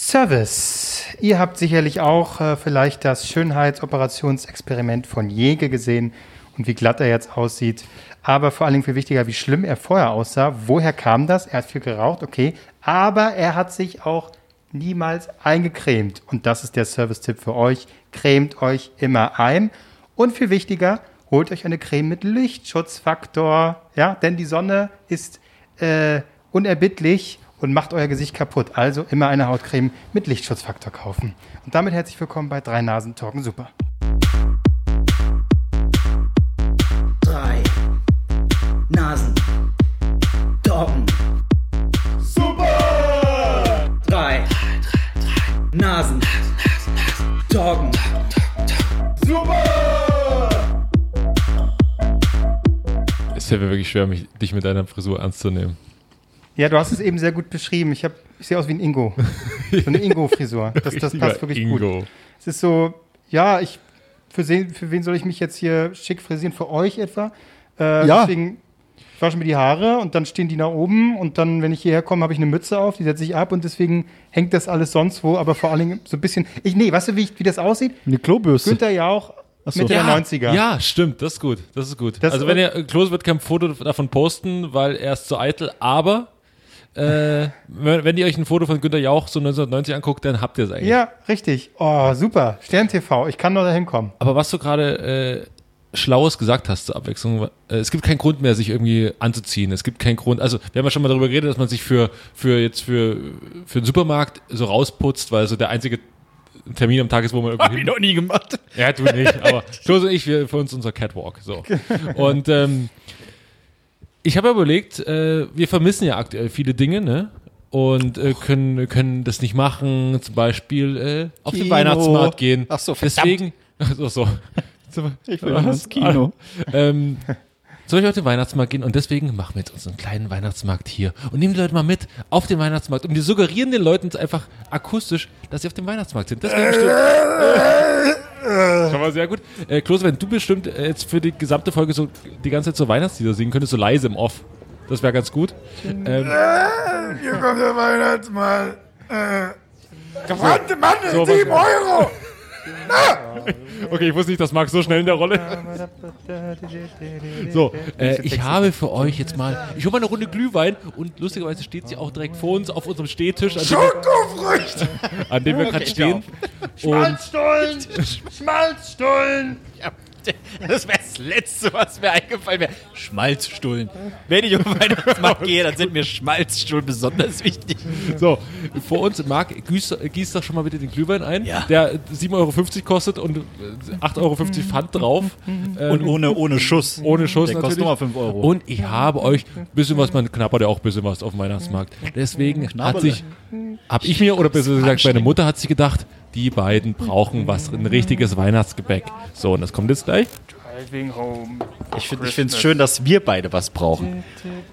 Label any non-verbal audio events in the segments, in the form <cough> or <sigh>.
Service. Ihr habt sicherlich auch äh, vielleicht das Schönheitsoperationsexperiment von Jäge gesehen und wie glatt er jetzt aussieht. Aber vor Dingen viel wichtiger, wie schlimm er vorher aussah. Woher kam das? Er hat viel geraucht, okay. Aber er hat sich auch niemals eingecremt. Und das ist der Service-Tipp für euch. Cremt euch immer ein. Und viel wichtiger, holt euch eine Creme mit Lichtschutzfaktor. Ja, denn die Sonne ist äh, unerbittlich und macht euer Gesicht kaputt. Also immer eine Hautcreme mit Lichtschutzfaktor kaufen. Und damit herzlich willkommen bei Drei Nasen Talken Super. Drei Nasen. Doggen. Super! Drei Nasen. Doggen. Es fällt mir wirklich schwer, mich, dich mit deiner Frisur ernst zu nehmen. Ja, du hast es eben sehr gut beschrieben. Ich, hab, ich sehe aus wie ein Ingo. So eine <laughs> Ingo-Frisur. Das, das passt wirklich Ingo. gut. Es ist so, ja, ich, für, für wen soll ich mich jetzt hier schick frisieren? Für euch etwa? Äh, Ja. Deswegen, ich wasche mir die Haare und dann stehen die nach oben und dann, wenn ich hierher komme, habe ich eine Mütze auf, die setze ich ab und deswegen hängt das alles sonst wo, aber vor allen Dingen so ein bisschen, ich, nee, weißt du, wie, ich, wie das aussieht? Eine Klobürste. Günther Jauch, so. Mitte ja, der 90er. Ja, stimmt, das ist gut. Das ist gut. Das- also wenn ihr, Klose wird kein Foto davon posten, weil er ist zu eitel, aber äh, wenn, ihr euch ein Foto von Günter Jauch so 1990 anguckt, dann habt ihr es eigentlich. Ja, richtig. Oh, super. Stern TV, ich kann nur da hinkommen. Aber was du gerade äh, Schlaues gesagt hast zur Abwechslung, äh, es gibt keinen Grund mehr, sich irgendwie anzuziehen. Es gibt keinen Grund, also wir haben ja schon mal darüber geredet, dass man sich für, für jetzt für, für den Supermarkt so rausputzt, weil so der einzige Termin am Tag ist, wo man irgendwie hin noch nie gemacht. Ja, du nicht, aber <laughs> Klose und ich, wir, für uns unser Catwalk. So. <laughs> Und ähm, ich habe überlegt, äh, wir vermissen ja aktuell viele Dinge, ne? Und äh, können, können das nicht machen, zum Beispiel äh, auf den Kino. Weihnachtsmarkt gehen. Ach so, verdammt. Deswegen, <laughs> ach so. Ich will ins Kino. <laughs> ähm, soll ich auf den Weihnachtsmarkt gehen? Und deswegen machen wir jetzt unseren kleinen Weihnachtsmarkt hier und nehmen die Leute mal mit auf den Weihnachtsmarkt. Und wir suggerieren den Leuten einfach akustisch, dass sie auf dem Weihnachtsmarkt sind. Das wäre bestimmt. <laughs> Schon mal sehr gut. Äh, Klose, wenn du bestimmt äh, jetzt für die gesamte Folge so die ganze Zeit so Weihnachtslieder singen könntest, so leise im Off. Das wäre ganz gut. Ähm, Hier kommt der Weihnachtsmann. Äh, Gewandte Mann, So, 7 was- Euro. Okay, ich wusste nicht, dass Marc so schnell in der Rolle. So, äh, ich habe für euch jetzt mal. Ich hole mal eine Runde Glühwein und lustigerweise steht sie auch direkt vor uns auf unserem Stehtisch, an dem wir, Schokofrüchte. an dem wir gerade stehen. Und Schmalzstullen! Das wäre das Letzte, was mir eingefallen wäre. Schmalzstullen. Wenn ich auf den Weihnachtsmarkt gehe, dann sind mir Schmalzstullen besonders wichtig. so, vor uns, Marc, gieß, gieß doch schon mal bitte den Glühwein ein, Ja. der 7,50 Euro kostet und äh, 8,50 Euro Pfand drauf. Ähm, Und ohne, ohne Schuss. Ohne Schuss Der natürlich. kostet nochmal 5 Euro. Und ich habe euch ein bisschen was, man knabbert ja auch ein bisschen was auf dem Weihnachtsmarkt. Deswegen hat Knabberle. sich, habe ich mir, oder besser gesagt, meine Mutter hat sich gedacht, die beiden brauchen was, ein richtiges Weihnachtsgebäck. So, und das kommt jetzt gleich. Driving home. ich finde es schön, dass wir beide was brauchen.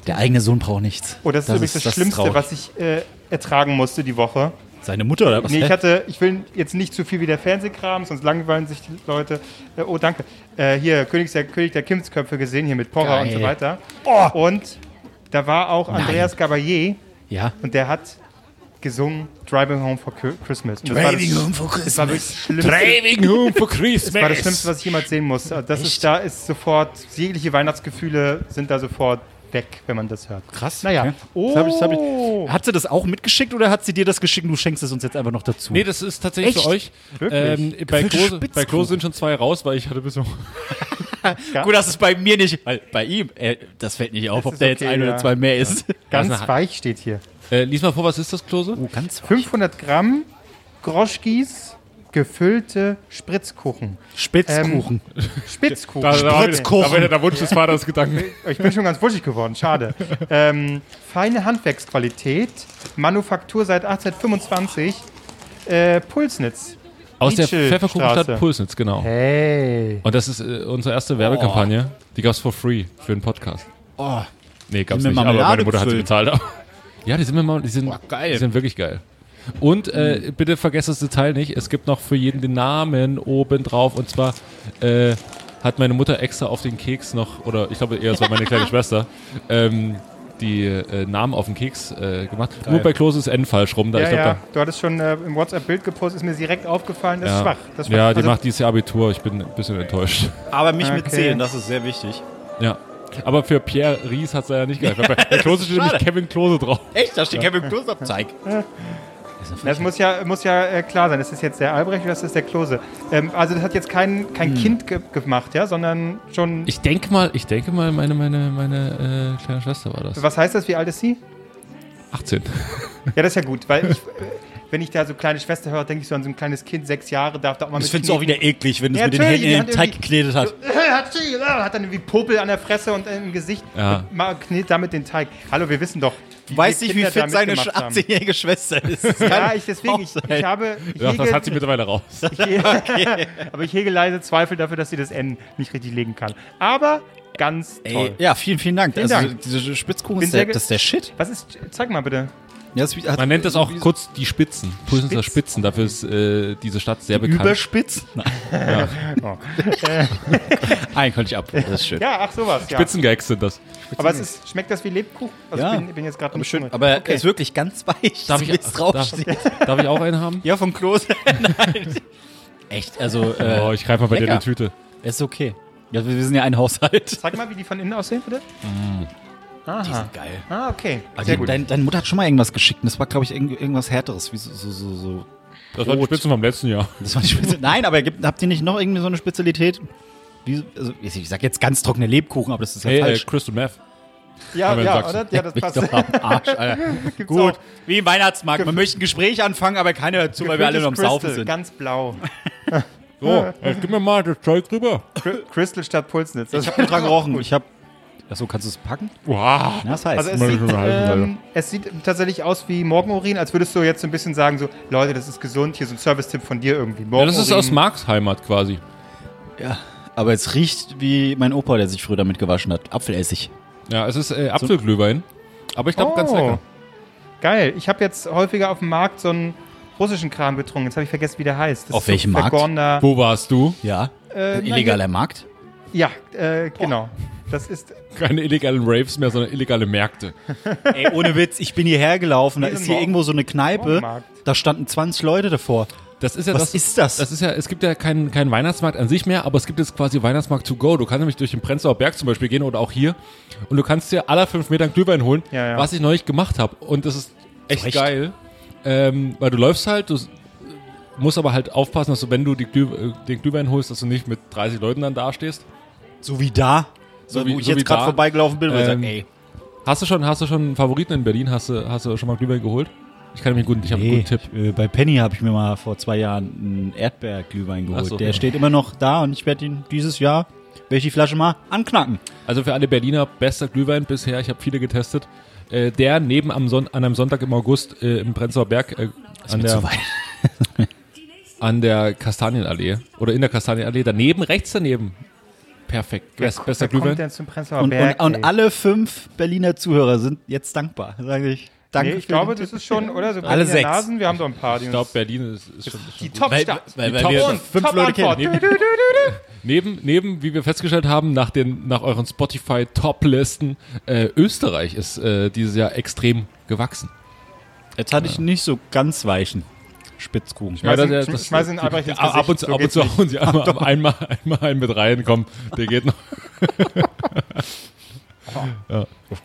Der eigene Sohn braucht nichts. Oh, das ist übrigens das, ist Schlimmste, traurig. was ich äh, ertragen musste die Woche. Seine Mutter oder was? Nee, ich hatte, ich will jetzt nicht zu viel wie der Fernsehkram, sonst langweilen sich die Leute. Äh, oh, danke. Äh, hier, König der, König der Kimsköpfe gesehen, hier mit Porra und so Geil. weiter. Und da war auch Andreas Gabalier ja. und der hat gesungen Driving Home for Christmas. Das war das, for das war wirklich das Schlimmste. Driving home for Das Christmas. war das Schlimmste, was ich jemals sehen musste. Das ist, da ist sofort, jegliche Weihnachtsgefühle sind da sofort weg, wenn man das hört. Krass. Naja. Okay. Oh. Das hab ich, das hab ich, hat sie das auch mitgeschickt oder hat sie dir das geschickt und du schenkst es uns jetzt einfach noch dazu? Nee, das ist tatsächlich Echt? für euch. Wirklich? Ähm, bei, Klose, bei Spitzkuchen. Klose sind schon zwei raus, weil ich hatte bis <laughs> so. Gut, das ist bei mir nicht, weil bei ihm, äh, das fällt nicht auf, ob ist da jetzt okay, ein oder ja. zwei mehr ist. Ganz Das eine- weich steht hier. Äh, lies mal vor, was ist das, Klose? Oh, ganz 500 Gramm Groschkis gefüllte Spritzkuchen. Spitzkuchen. Spitzkuchen. Da, da, Spritzkuchen. da war wieder der Wunsch des Vaters Gedanken. <laughs> Ich bin schon ganz wuschig geworden, schade. ähm, feine Handwerksqualität, Manufaktur seit 1825, äh, Pulsnitz. Aus der Pfefferkuchenstadt. Pulsnitz, genau. Hey. Und das ist äh, unsere erste Werbekampagne. Die gab's for free für den Podcast. Oh, Nee, gab's Die mit nicht, aber meine Mutter hat sie bezahlt. Ja, die sind, mir mal, die, sind, geil. die sind wirklich geil. Und äh, bitte vergesst das Detail nicht, es gibt noch für jeden den Namen oben drauf. Und zwar äh, hat meine Mutter extra auf den Keks noch, oder ich glaube eher, es war meine kleine <laughs> Schwester, ähm, die äh, Namen auf den Keks äh, gemacht. Nur bei Klose ist N falsch rum. Da, Ja, ich glaub, ja. Du hattest schon äh, im WhatsApp-Bild gepostet, ist mir direkt aufgefallen, das da, ist schwach. Das schwach. Ja, die Also, macht dieses Jahr Abitur. Ich bin ein bisschen enttäuscht. Aber mich Okay. mitzählen, das ist sehr wichtig. Ja. Aber für Pierre Ries hat es ja nicht gereicht. Bei Klose steht nämlich. Kevin Klose drauf. Echt? Da steht Kevin Klose auf Zeig. Das muss ja, muss ja äh, klar sein. Das ist jetzt der Albrecht oder das ist der Klose. Ähm, also das hat jetzt kein, kein Hm. Kind ge gemacht, ja, sondern schon. Ich denke mal, ich denke mal, meine, meine, meine äh, kleine Schwester war das. was heißt das? Wie alt ist sie? 18. Ja, das ist ja gut, weil ich, <laughs> wenn ich da so kleine Schwester höre, denke ich so an so ein kleines Kind, sechs Jahre, darf da auch mal Das findest du auch wieder eklig, wenn du es Ja, mit den Händen in den hat Teig geknetet hat, <laughs> hat dann irgendwie Popel an der Fresse und im Gesicht Ja. und mal knetet damit den Teig. Hallo, wir wissen doch. Du weißt nicht, wie fit seine mitgemacht haben. 18-jährige Schwester ist. <laughs> Das Ja, ich deswegen, ich, ich habe. Ich Ja, das hat sie mittlerweile raus. <laughs> Aber ich hege leise Zweifel dafür, dass sie das N nicht richtig legen kann. Aber ganz toll. Ey, ja, vielen, vielen Dank. Vielen also, Dank. diese Spitzkuchen, ist der, das ist der Shit. Was ist. Zeig mal bitte. Ja, Man nennt das auch kurz die Spitzen. Pulsenser Spitz. Spitzen. Dafür ist äh, diese Stadt sehr bekannt. Überspitz. <laughs> Nein. Oh. <laughs> Nein, konnte ich ab. Das ist schön. Ja, ach sowas. Ja. Spitzengags sind das. Aber es ist, schmeckt das wie Lebkuchen? Also Ja. ich bin, bin jetzt gerade schön. Aber er ist wirklich ganz weich. Darf ich, draufsteht. darf, darf ich auch einen haben? Ja, vom Klose. <laughs> Nein. Echt, also, äh, Oh, ich greife mal bei dir in lecker. die Tüte. ist okay. Ja, wir sind ja ein Haushalt. Sag mal, wie die von innen aussehen, bitte. Aha. Geil. Ah, okay. Also, Sehr gut. dein, deine Mutter hat schon mal irgendwas geschickt. und Das war, glaube ich, irgend- irgendwas Härteres. Wie so, so, so, so. Das war die Rot. Spitzen vom letzten Jahr. Das war die Spitze. Nein, aber gibt, habt ihr nicht noch irgendwie so eine Spezialität? Wie, also, ich sag jetzt ganz trockene Lebkuchen, aber das ist ja Hey, äh, falsch. Crystal Meth. Ja, in ja, Sachsen. oder? <laughs> Ja, das passt. doch am Arsch, Alter. <laughs> Gibt's Gut, auch. wie im Weihnachtsmarkt. Man möchte ein Gespräch anfangen, aber keiner hört zu, weil wir alle noch am Saufen sind. Ganz blau. So, jetzt gib mir mal das Zeug rüber. Cry- Crystal statt Pulsnitz. Das Ich habe nur dran gerochen. Ich habe. Achso, kannst du es packen? Wow. Ja, das heißt. Also es sieht, ähm, es sieht tatsächlich aus wie Morgenurin, als würdest du jetzt so ein bisschen sagen, so, Leute, das ist gesund, hier so ein Service-Tipp von dir irgendwie. Ja, Morgenurin. das ist aus Marks Heimat quasi. ja. Aber es riecht wie mein Opa, der sich früher damit gewaschen hat. Apfelessig. Ja, es ist äh, Apfelglühwein. Aber ich glaube, ganz Oh. lecker. Geil. Ich habe jetzt häufiger auf dem Markt so einen russischen Kram getrunken. Jetzt habe ich vergessen, wie der heißt. Das Auf ist so welchem Markt? Wo warst du? Ja. Äh, na, Illegaler Markt? Ja, äh, genau. Das ist Keine illegalen Raves mehr, sondern illegale Märkte. <laughs> Ey, ohne Witz, ich bin hierher gelaufen, da ist hier irgendwo so eine Kneipe, da standen 20 Leute davor. Das ist ja Was das, ist das? Das ist ja, es gibt ja keinen keinen Weihnachtsmarkt an sich mehr, aber es gibt jetzt quasi Weihnachtsmarkt to go. Du kannst nämlich durch den Prenzlauer Berg zum Beispiel gehen oder auch hier und du kannst dir aller fünf Meter einen Glühwein holen, Ja, ja. was ich neulich gemacht habe. Und das ist echt Recht. geil, ähm, weil du läufst halt, du musst aber halt aufpassen, dass du, wenn du die Glüh, äh, den Glühwein holst, dass du nicht mit 30 Leuten dann dastehst. So wie da. So, wie- wo ich so jetzt gerade vorbeigelaufen bin, wo ich Ähm, sag, ey. Hast du schon, hast du schon einen Favoriten in Berlin? Hast du, hast du schon mal Glühwein geholt? Ich kann einen guten, ich habe einen Nee, guten Tipp. ich, äh, bei Penny habe ich mir mal vor zwei Jahren einen Erdbeerglühwein geholt. So, Der ja. steht immer noch da und ich werde ihn dieses Jahr, werde ich die Flasche mal anknacken. Also für alle Berliner bester Glühwein bisher, ich habe viele getestet. Äh, der neben am Son an einem Sonntag im August äh, im Prenzlauer Berg äh, an, der, <laughs> an der Kastanienallee oder in der Kastanienallee, daneben, rechts daneben. Perfekt. Best, bester Wer kommt Glühwein. denn zum Prenzlauer Und, Berg? und, und ey? alle fünf Berliner Zuhörer sind jetzt dankbar. Sage ich. Danke. Nee, ich für glaube, das ist schon, oder? So Alle sechs. Nasen, wir haben doch ein paar. Die Ich glaube, Berlin ist, ist schon, ist die schon gut. Top-Stadt. weil, Die weil Top und fünf Top Leute kennen. Du, du, du, du, du. Neben, neben, wie wir festgestellt haben, nach, den, nach euren Spotify-Top-Listen, äh, Österreich ist äh, dieses Jahr extrem gewachsen. Jetzt hatte ich nicht so ganz weichen Spitzkuchen. Schmeiß ihn- das- schmeiß- das- schmeiß ihn Albrecht ins ab, ab und so ab und zu nicht. hauen sie einmal, einmal, einmal einen mit rein, komm, der geht noch. <laughs>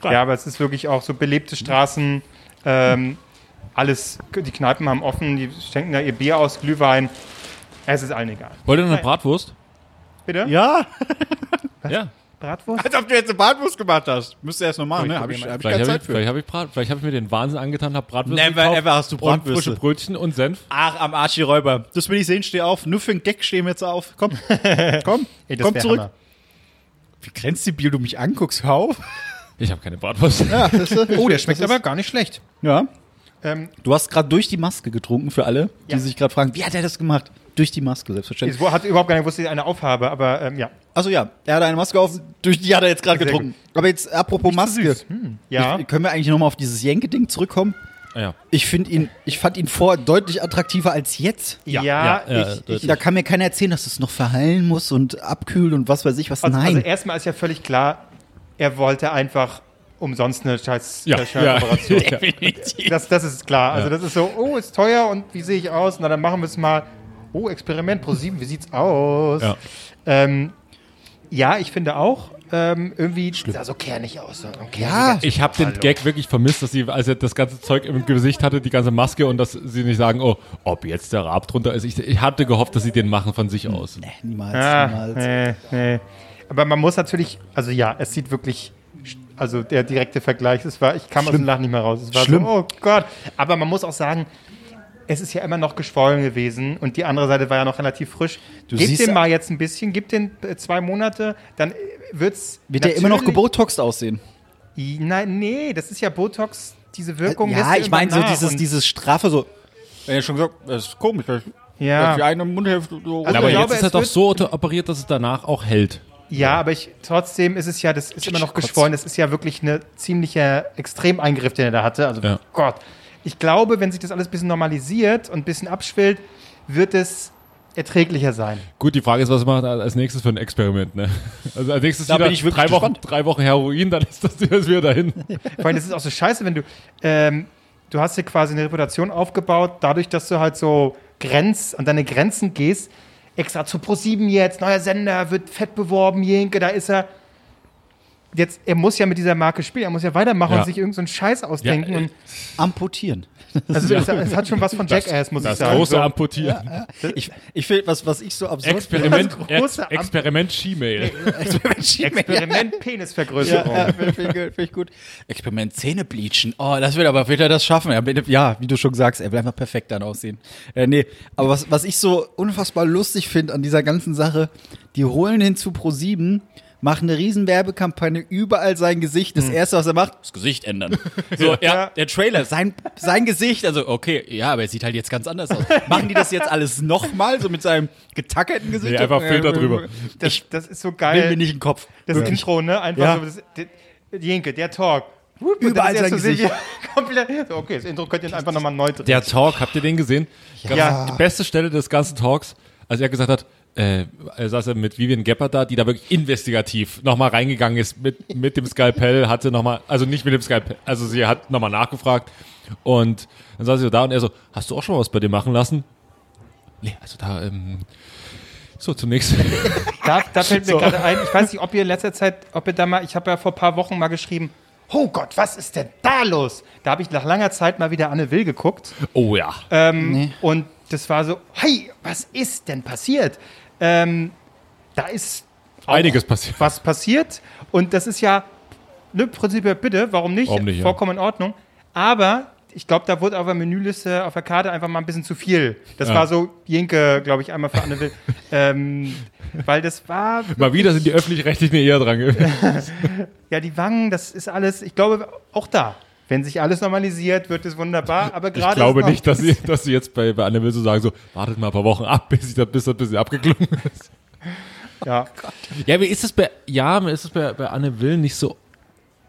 Ja, aber es ist wirklich auch so belebte Straßen. Ähm, alles, die Kneipen haben offen, die schenken da ihr Bier aus, Glühwein. Es ist allen egal. Wollt ihr noch eine Bratwurst? Bitte? Ja, Ja. Bratwurst? als ob du jetzt eine Bratwurst gemacht hast. Müsst ihr erst noch machen, ne? Hab ich, hab ich Vielleicht keine Zeit ich, für. vielleicht hab ich, Brat, vielleicht hab ich mir den Wahnsinn angetan, habe Bratwürste Never gekauft ever hast du und Bratwürste. frische Brötchen und Senf. Ach, am Arsch die Räuber. Das will ich sehen, steh auf. Nur für einen Gag stehen wir jetzt auf. Komm, <laughs> komm, Ey, das komm wär zurück. Hammer. Wie grenzt die Bier, du mich anguckst? Hör auf. Ich habe keine Bratwurst. Ja, das ist, <laughs> Oh, der schmeckt aber gar nicht schlecht. Ja. Ähm, Du hast gerade durch die Maske getrunken für alle, die Ja. sich gerade fragen, wie hat er das gemacht? Durch die Maske, selbstverständlich. es hat überhaupt gar nicht gewusst, dass ich eine aufhabe, aber ähm, ja. Also ja, er hat eine Maske auf, durch die hat er jetzt gerade getrunken. Aber jetzt apropos Maske. Ja. Ich, können wir eigentlich nochmal auf dieses Jenke-Ding zurückkommen? Ja. Ich finde ihn, ich fand ihn vor deutlich attraktiver als jetzt. Ja, ja, ja, ich, ich, Da kann mir keiner erzählen, dass es noch verhallen muss und abkühlen und was weiß ich was. also, Nein. also erstmal ist ja völlig klar, er wollte einfach umsonst eine scheiß Ja, Scheißoperation. ja. <laughs> Das, das ist klar. Also das ist so, oh, ist teuer und wie sehe ich aus? Na, dann machen wir es mal. Oh, Experiment pro 7, wie sieht's aus? Ja. Ähm, ja, ich finde auch, ähm, irgendwie sah so kernig aus. So Ja. Ich habe den. Gag wirklich vermisst, dass sie, als er das ganze Zeug im Gesicht hatte, die ganze Maske und dass sie nicht sagen, oh, ob jetzt der Rab drunter ist. Ich, ich hatte gehofft, dass sie den machen von sich aus. Niemals, Ah, niemals. nee, nee. Aber man muss natürlich, also ja, es sieht wirklich, also der direkte Vergleich, es war, ich kam aus dem Lachen nicht mehr raus. Es war Schlimm. so, oh Gott. Aber man muss auch sagen, es ist ja immer noch geschwollen gewesen und die andere Seite war ja noch relativ frisch. Du gib dem mal jetzt ein bisschen, gib den äh, zwei Monate, dann äh, wird's Wird der immer noch gebotoxt aussehen? Nein, nee, das ist ja Botox, diese Wirkung. lässt ja, ich meine so dieses, dieses straffe so. Ja, ja schon gesagt, das ist komisch. Ja. Die eine Mundhälfte so. Also aber ich jetzt glaube, ist er es doch wird- so operiert, dass es danach auch hält. Ja, aber ich, trotzdem ist es ja, das ist immer noch geschwollen. Das ist ja wirklich eine ziemlicher Extremeingriff, den er da hatte. Also, Ja. Gott. Ich glaube, wenn sich das alles ein bisschen normalisiert und ein bisschen abschwillt, wird es erträglicher sein. Gut, die Frage ist, was macht er als nächstes für ein Experiment, ne? Also als nächstes Da wieder bin ich drei, Wochen, drei Wochen Heroin, dann ist das das wieder dahin. <laughs> Vor allem, das ist auch so scheiße, wenn du, ähm, du hast dir quasi eine Reputation aufgebaut, dadurch, dass du halt so Grenz, an deine Grenzen gehst. Extra zu Pro7 jetzt, neuer Sender, wird fett beworben, Jenke, da ist er. Jetzt, er muss ja mit dieser Marke spielen, er muss ja weitermachen Ja. und sich irgendeinen so Scheiß ausdenken. Ja, äh, und Amputieren. <laughs> Also es, es hat schon was von Jackass, muss ich Das sagen. große So, Amputieren. Ich, ich finde, was, was ich so absurd Experiment, Das große Ex Experiment She-Mail. <laughs> Experiment Experiment Penisvergrößerung. Ja, finde find, ich gut, find ich gut. Experiment Zähne bleachen. Oh, das wird aber, wird er das schaffen? Ja, wie du schon sagst, er will einfach perfekt dann aussehen. Äh, nee, aber was, was ich so unfassbar lustig finde an dieser ganzen Sache, die holen ihn zu Pro7, machen eine riesen Werbekampagne, überall sein Gesicht. Das erste, was er macht, das Gesicht ändern. <laughs> So, ja, Ja. der Trailer, sein, sein Gesicht, also okay, ja, aber er sieht halt jetzt ganz anders aus. <laughs> Machen die das jetzt alles nochmal, so mit seinem getackerten Gesicht? Nee, einfach Filter drüber. Das, das ist so Will mir geil. nicht in den Kopf. Das Wirklich. Intro, ne? Einfach Ja. so, das, der, Jenke, der Talk. Und dann Überall er sein Gesicht. <laughs> so, okay, das Intro könnt ihr einfach nochmal neu drehen. Der Talk, habt ihr den gesehen? Ja. Die beste Stelle des ganzen Talks, als er gesagt hat, äh, er saß er mit Vivian Geppert da, die da wirklich investigativ nochmal reingegangen ist mit, mit dem Skalpell, hatte nochmal, also nicht mit dem Skalpell, also sie hat nochmal nachgefragt und dann saß sie so da und er so, hast du auch schon mal was bei dir machen lassen? Nee, also da, ähm, so zunächst. <laughs> Da, da fällt mir gerade ein, ich weiß nicht, ob ihr in letzter Zeit, ob ihr da mal, ich habe ja vor ein paar Wochen mal geschrieben, oh Gott, was ist denn da los? Da habe ich nach langer Zeit mal wieder Anne Will geguckt. Oh ja. Ähm, Und das war so, hey, was ist denn passiert? Ähm, da ist Einiges passiert. was passiert. Und das ist ja, ne, prinzipiell bitte, warum nicht? Warum nicht, ja. Vollkommen in Ordnung. Aber ich glaube, da wurde auf der Menüliste, auf der Karte einfach mal ein bisschen zu viel. Das war so, Jenke, glaube ich, einmal für Anne Will. <laughs> ähm, weil das war, Mal wieder sind die Öffentlich-Rechtlichen eher dran gewesen. <laughs> ja, die Wangen, das ist alles, ich glaube, auch da. Wenn sich alles normalisiert, wird es wunderbar. Aber gerade Ich glaube nicht, dass sie, dass sie jetzt bei, bei Anne Will so sagen, so, wartet mal ein paar Wochen ab, <laughs> bis, ich da, bis das ein bisschen abgeklungen ist. Ja. Ja, mir ist es bei, ja, mir ist es bei, bei Anne Will nicht so,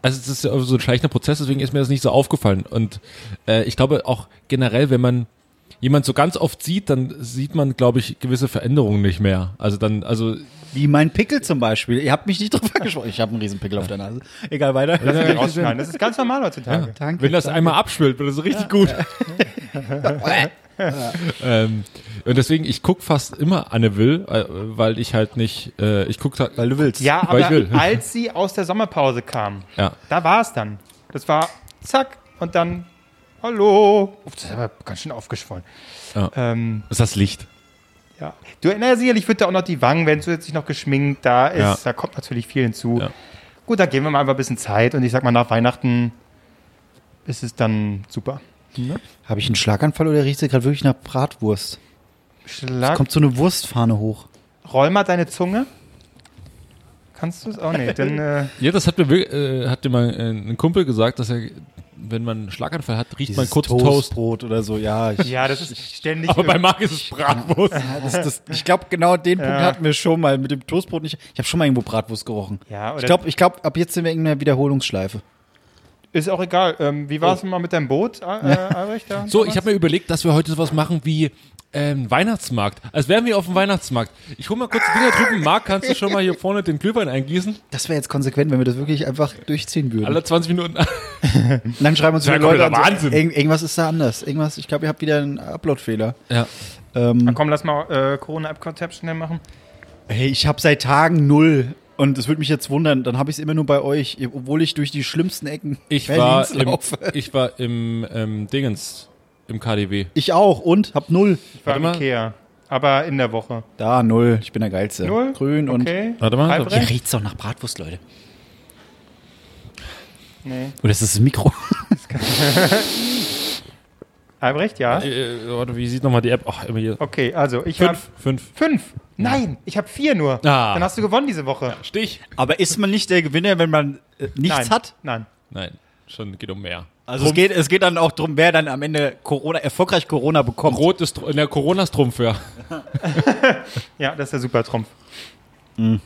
also es ist ja so ein schleichender Prozess, deswegen ist mir das nicht so aufgefallen. Und äh, ich glaube auch generell, wenn man jemand so ganz oft sieht, dann sieht man, glaube ich, gewisse Veränderungen nicht mehr. Also dann, also Wie mein Pickel zum Beispiel. Ihr habt mich nicht drüber gesprochen. Ich habe einen riesen Pickel auf der Nase. Egal, weiter. Lass mich rausschneiden. Das ist ganz normal heutzutage. Danke. wenn das einmal abschwillt, wird das richtig gut. <laughs> ähm, und deswegen, ich guck fast immer Anne Will, äh, weil ich halt nicht, äh, ich guck halt, Weil du willst. Ja, Weil ich aber will. <laughs> als sie aus der Sommerpause kam, ja. da war es dann. Das war zack und dann hallo. Uff, das ist aber ganz schön aufgeschwollen. Ja. Ähm, Das ist das Licht. Ja. Du erinnerst sicherlich wird da auch noch die Wangen, wenn zusätzlich noch geschminkt da ist. Ja. Da kommt natürlich viel hinzu. Ja. Gut, da geben wir mal einfach ein bisschen Zeit und ich sag mal, nach Weihnachten ist es dann super. Habe ich einen Schlaganfall oder riecht es gerade wirklich nach Bratwurst? Schlag, Kommt so eine Wurstfahne hoch. roll mal deine Zunge. Kannst du es? auch nicht? Dann, <laughs> äh, Ja, das hat mir, äh, hat mir mal äh, ein Kumpel gesagt, dass er, wenn man einen Schlaganfall hat, riecht man kurz Toast. Toastbrot oder so. Ja, ich, ja, das ist ständig. Aber bei Marc ist es Bratwurst. das, das, ich glaube, genau den Punkt Ja. hatten wir schon mal mit dem Toastbrot nicht. Ich habe schon mal irgendwo Bratwurst gerochen. Ja, oder- ich glaube, ich glaub, ab jetzt sind wir in einer Wiederholungsschleife. Ist auch egal. Ähm, wie war es mal mit deinem Boot, äh, Albrecht? So, ich habe mir überlegt, dass wir heute sowas machen wie ähm, Weihnachtsmarkt. Als wären wir auf dem Weihnachtsmarkt. Ich hol mal kurz die Dinger drüben. Marc, kannst du schon mal hier vorne den Glühwein eingießen? Das wäre jetzt konsequent, wenn wir das wirklich einfach durchziehen würden. Alle 20 Minuten. <laughs> Dann schreiben uns wär Leute an, kompletter so, Wahnsinn. irgend, irgendwas ist da anders. Irgendwas, ich glaube, ihr habt wieder einen Upload-Fehler. ja. Ähm, Na komm, lass mal äh, Corona-App-Tab schnell machen. hey, ich habe seit Tagen null. Und es würde mich jetzt wundern, dann habe ich es immer nur bei euch, obwohl ich durch die schlimmsten Ecken Ich war Berlins im, laufe. ich war im ähm, Dingens, im KDW. Ich auch und hab null. Ich war Warte im mal. Ikea. Aber in der Woche. Da, null. Ich bin der Geilste. Null? Grün und. Okay. Warte mal. Hier riecht's doch nach Bratwurst, Leute. Nee. Oder ist das das Mikro? <laughs> Albrecht, ja? Äh, warte, wie sieht nochmal die App? Ach, immer hier. Okay, also ich habe Fünf, fünf. fünf. Nein, ich habe vier nur. Ah. Dann hast du gewonnen diese Woche. Stich. Aber ist man nicht der Gewinner, wenn man äh, nichts Nein. hat? Nein. Nein, schon geht um mehr. Also es geht, es geht dann auch darum, wer dann am Ende Corona, erfolgreich Corona bekommt. Rot ist, in der Corona ist Trumpf, ja. <laughs> Ja, das ist der Supertrumpf. Ja.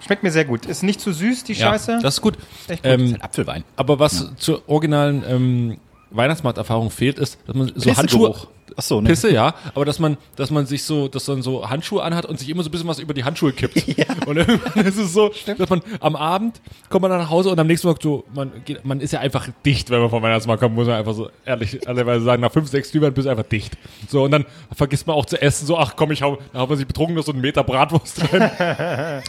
Schmeckt mir sehr gut. Ist nicht zu süß, die ja Scheiße. das ist gut. echt gut. Ähm, Apfelwein. aber was zur originalen ähm, Weihnachtsmarkterfahrung fehlt, ist, dass man so Handschuhe. Pissegeruch. Achso, ne? Pisse, ja, aber dass man, dass man sich so, dass man so Handschuhe anhat und sich immer so ein bisschen was über die Handschuhe kippt. <laughs> Und irgendwann <laughs> ist es so, dass man am Abend kommt man dann nach Hause und am nächsten Tag so, man geht, man ist ja einfach dicht, wenn man vom Weihnachtsmarkt kommt, muss man einfach so ehrlich, ehrlicherweise sagen, nach fünf, sechs Glühwein bist du einfach dicht. So, und dann vergisst man auch zu essen, so, ach komm, ich hau, da hat man sich betrunken, noch so einen Meter Bratwurst drin. <laughs>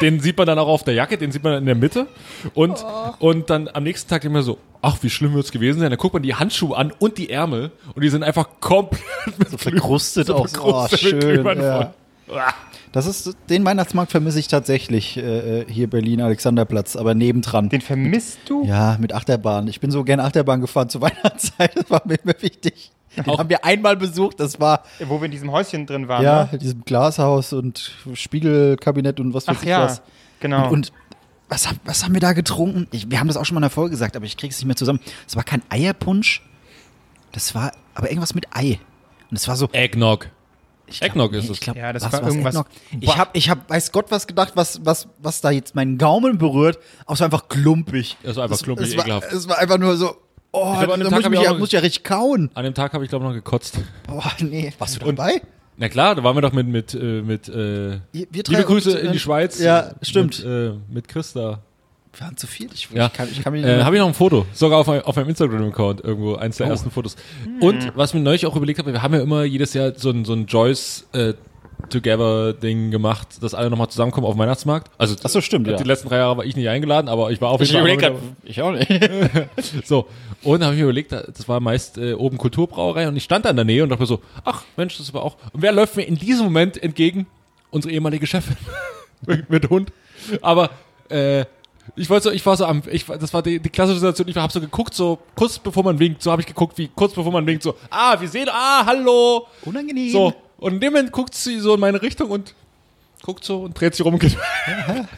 den sieht man dann auch auf der Jacke, den sieht man in der Mitte. Und, und dann am nächsten Tag immer so, ach, wie schlimm wird's gewesen sein. Dann guckt man die Handschuhe an und die Ärmel und die sind einfach komplett mit So verkrustet auch. so. Oh, schön. Ja. Das ist, den Weihnachtsmarkt vermisse ich tatsächlich äh, hier Berlin, Alexanderplatz, aber nebendran. Den vermisst du? Ja, mit Achterbahn. Ich bin so gern Achterbahn gefahren zur <laughs> Weihnachtszeit. Das war mir immer wichtig. Den Auch- haben wir einmal besucht. Das war Wo wir in diesem Häuschen drin waren. ja Ne? in diesem Glashaus und Spiegelkabinett und was weiß Ach ich ja, was. genau. Und, und was, was haben wir da getrunken? Ich, wir haben das auch schon mal in der Folge gesagt, aber ich krieg's nicht mehr zusammen. Es war kein Eierpunsch. Das war aber irgendwas mit Ei. Und es war so. Eggnog. Ich glaub, Eggnog ist nee, es. Ich glaub, Ja, das was war war's, irgendwas- Eggnog? Ich habe, ich hab, weiß Gott was gedacht, was, was, was da jetzt meinen Gaumen berührt. Aber es war einfach klumpig. Das war einfach klumpig, es war, ekelhaft. es war einfach nur so. Oh, glaub, an dem da Tag muss ich, mich ich ja, muss ich ja richtig kauen. An dem Tag habe ich, glaube ich, noch gekotzt. Boah, nee. Warst du dabei? Na klar, da waren wir doch mit, mit, äh, mit äh, Wir- liebe Grüße und, in die Schweiz. ja, stimmt. Mit, äh, mit Christa. Wir waren zu viel. Ich, Ja. ich, kann, ich kann mich Äh, habe ich noch ein Foto, sogar auf, mein- auf meinem Instagram-Account irgendwo, eins der ersten Fotos. Und was mir neulich auch überlegt habe, wir haben ja immer jedes Jahr so ein, so ein Joyce äh, Together-Ding gemacht, dass alle nochmal zusammenkommen auf dem Weihnachtsmarkt. Also Ach so, stimmt, ja. Die letzten drei Jahre war ich nicht eingeladen, aber ich war auf jeden Fall. überleg immer grad, wieder- ich auch nicht. <laughs> So, und da habe ich mir überlegt, das war meist äh, oben Kulturbrauerei und ich stand da in der Nähe und dachte mir so, ach Mensch, das war auch. Und wer läuft mir in diesem Moment entgegen? Unsere ehemalige Chefin mit, <laughs> mit Hund. Aber äh, ich wollte so, ich war so am, ich, war- das war die, die klassische Situation, ich habe so geguckt, so kurz bevor man winkt, so habe ich geguckt, wie kurz bevor man winkt, so, ah, wir sehen, ah, hallo. Unangenehm. So, und in dem Moment guckt sie so in meine Richtung und guckt so und dreht sich rum geht.